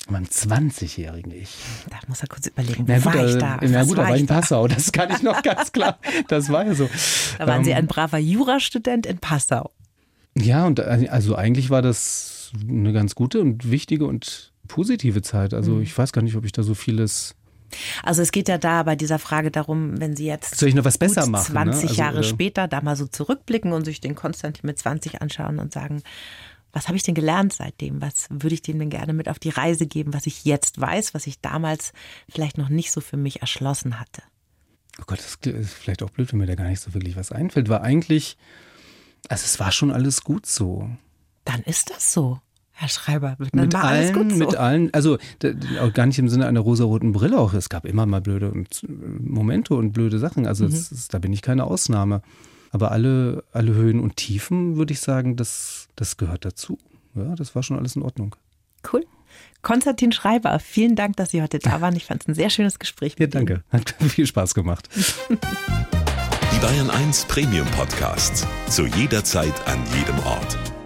Speaker 2: Meinem 20-jährigen Ich.
Speaker 3: Da muss er kurz überlegen,
Speaker 2: wo na gut, war ich da? Na gut, da war ich in Passau, das kann ich noch ganz klar. Das war ja so.
Speaker 3: Da waren ähm, Sie ein braver Jurastudent in Passau.
Speaker 2: Ja, und also eigentlich war das eine ganz gute und wichtige und positive Zeit. Also mhm. ich weiß gar nicht, ob ich da so vieles
Speaker 3: also es geht ja da bei dieser Frage darum, wenn Sie jetzt
Speaker 2: Soll ich noch was besser machen,
Speaker 3: 20 ne? also, Jahre äh, später da mal so zurückblicken und sich den Konstantin mit 20 anschauen und sagen, was habe ich denn gelernt seitdem? Was würde ich denen denn gerne mit auf die Reise geben, was ich jetzt weiß, was ich damals vielleicht noch nicht so für mich erschlossen hatte?
Speaker 2: Oh Gott, das ist vielleicht auch blöd, wenn mir da gar nicht so wirklich was einfällt. War eigentlich, also es war schon alles gut so.
Speaker 3: Dann ist das so. Herr Schreiber,
Speaker 2: mit, mit allen, so. mit allen, also auch gar nicht im Sinne einer rosaroten Brille auch. Es gab immer mal blöde Momente und blöde Sachen. Also mhm. ist, da bin ich keine Ausnahme. Aber alle, alle Höhen und Tiefen, würde ich sagen, das, das gehört dazu. Ja, das war schon alles in Ordnung.
Speaker 3: Cool. Konstantin Schreiber, vielen Dank, dass Sie heute da waren. Ich fand es ein sehr schönes Gespräch.
Speaker 2: ja, danke. Ihnen. Hat viel Spaß gemacht.
Speaker 4: Die Bayern 1 Premium Podcasts. Zu jeder Zeit, an jedem Ort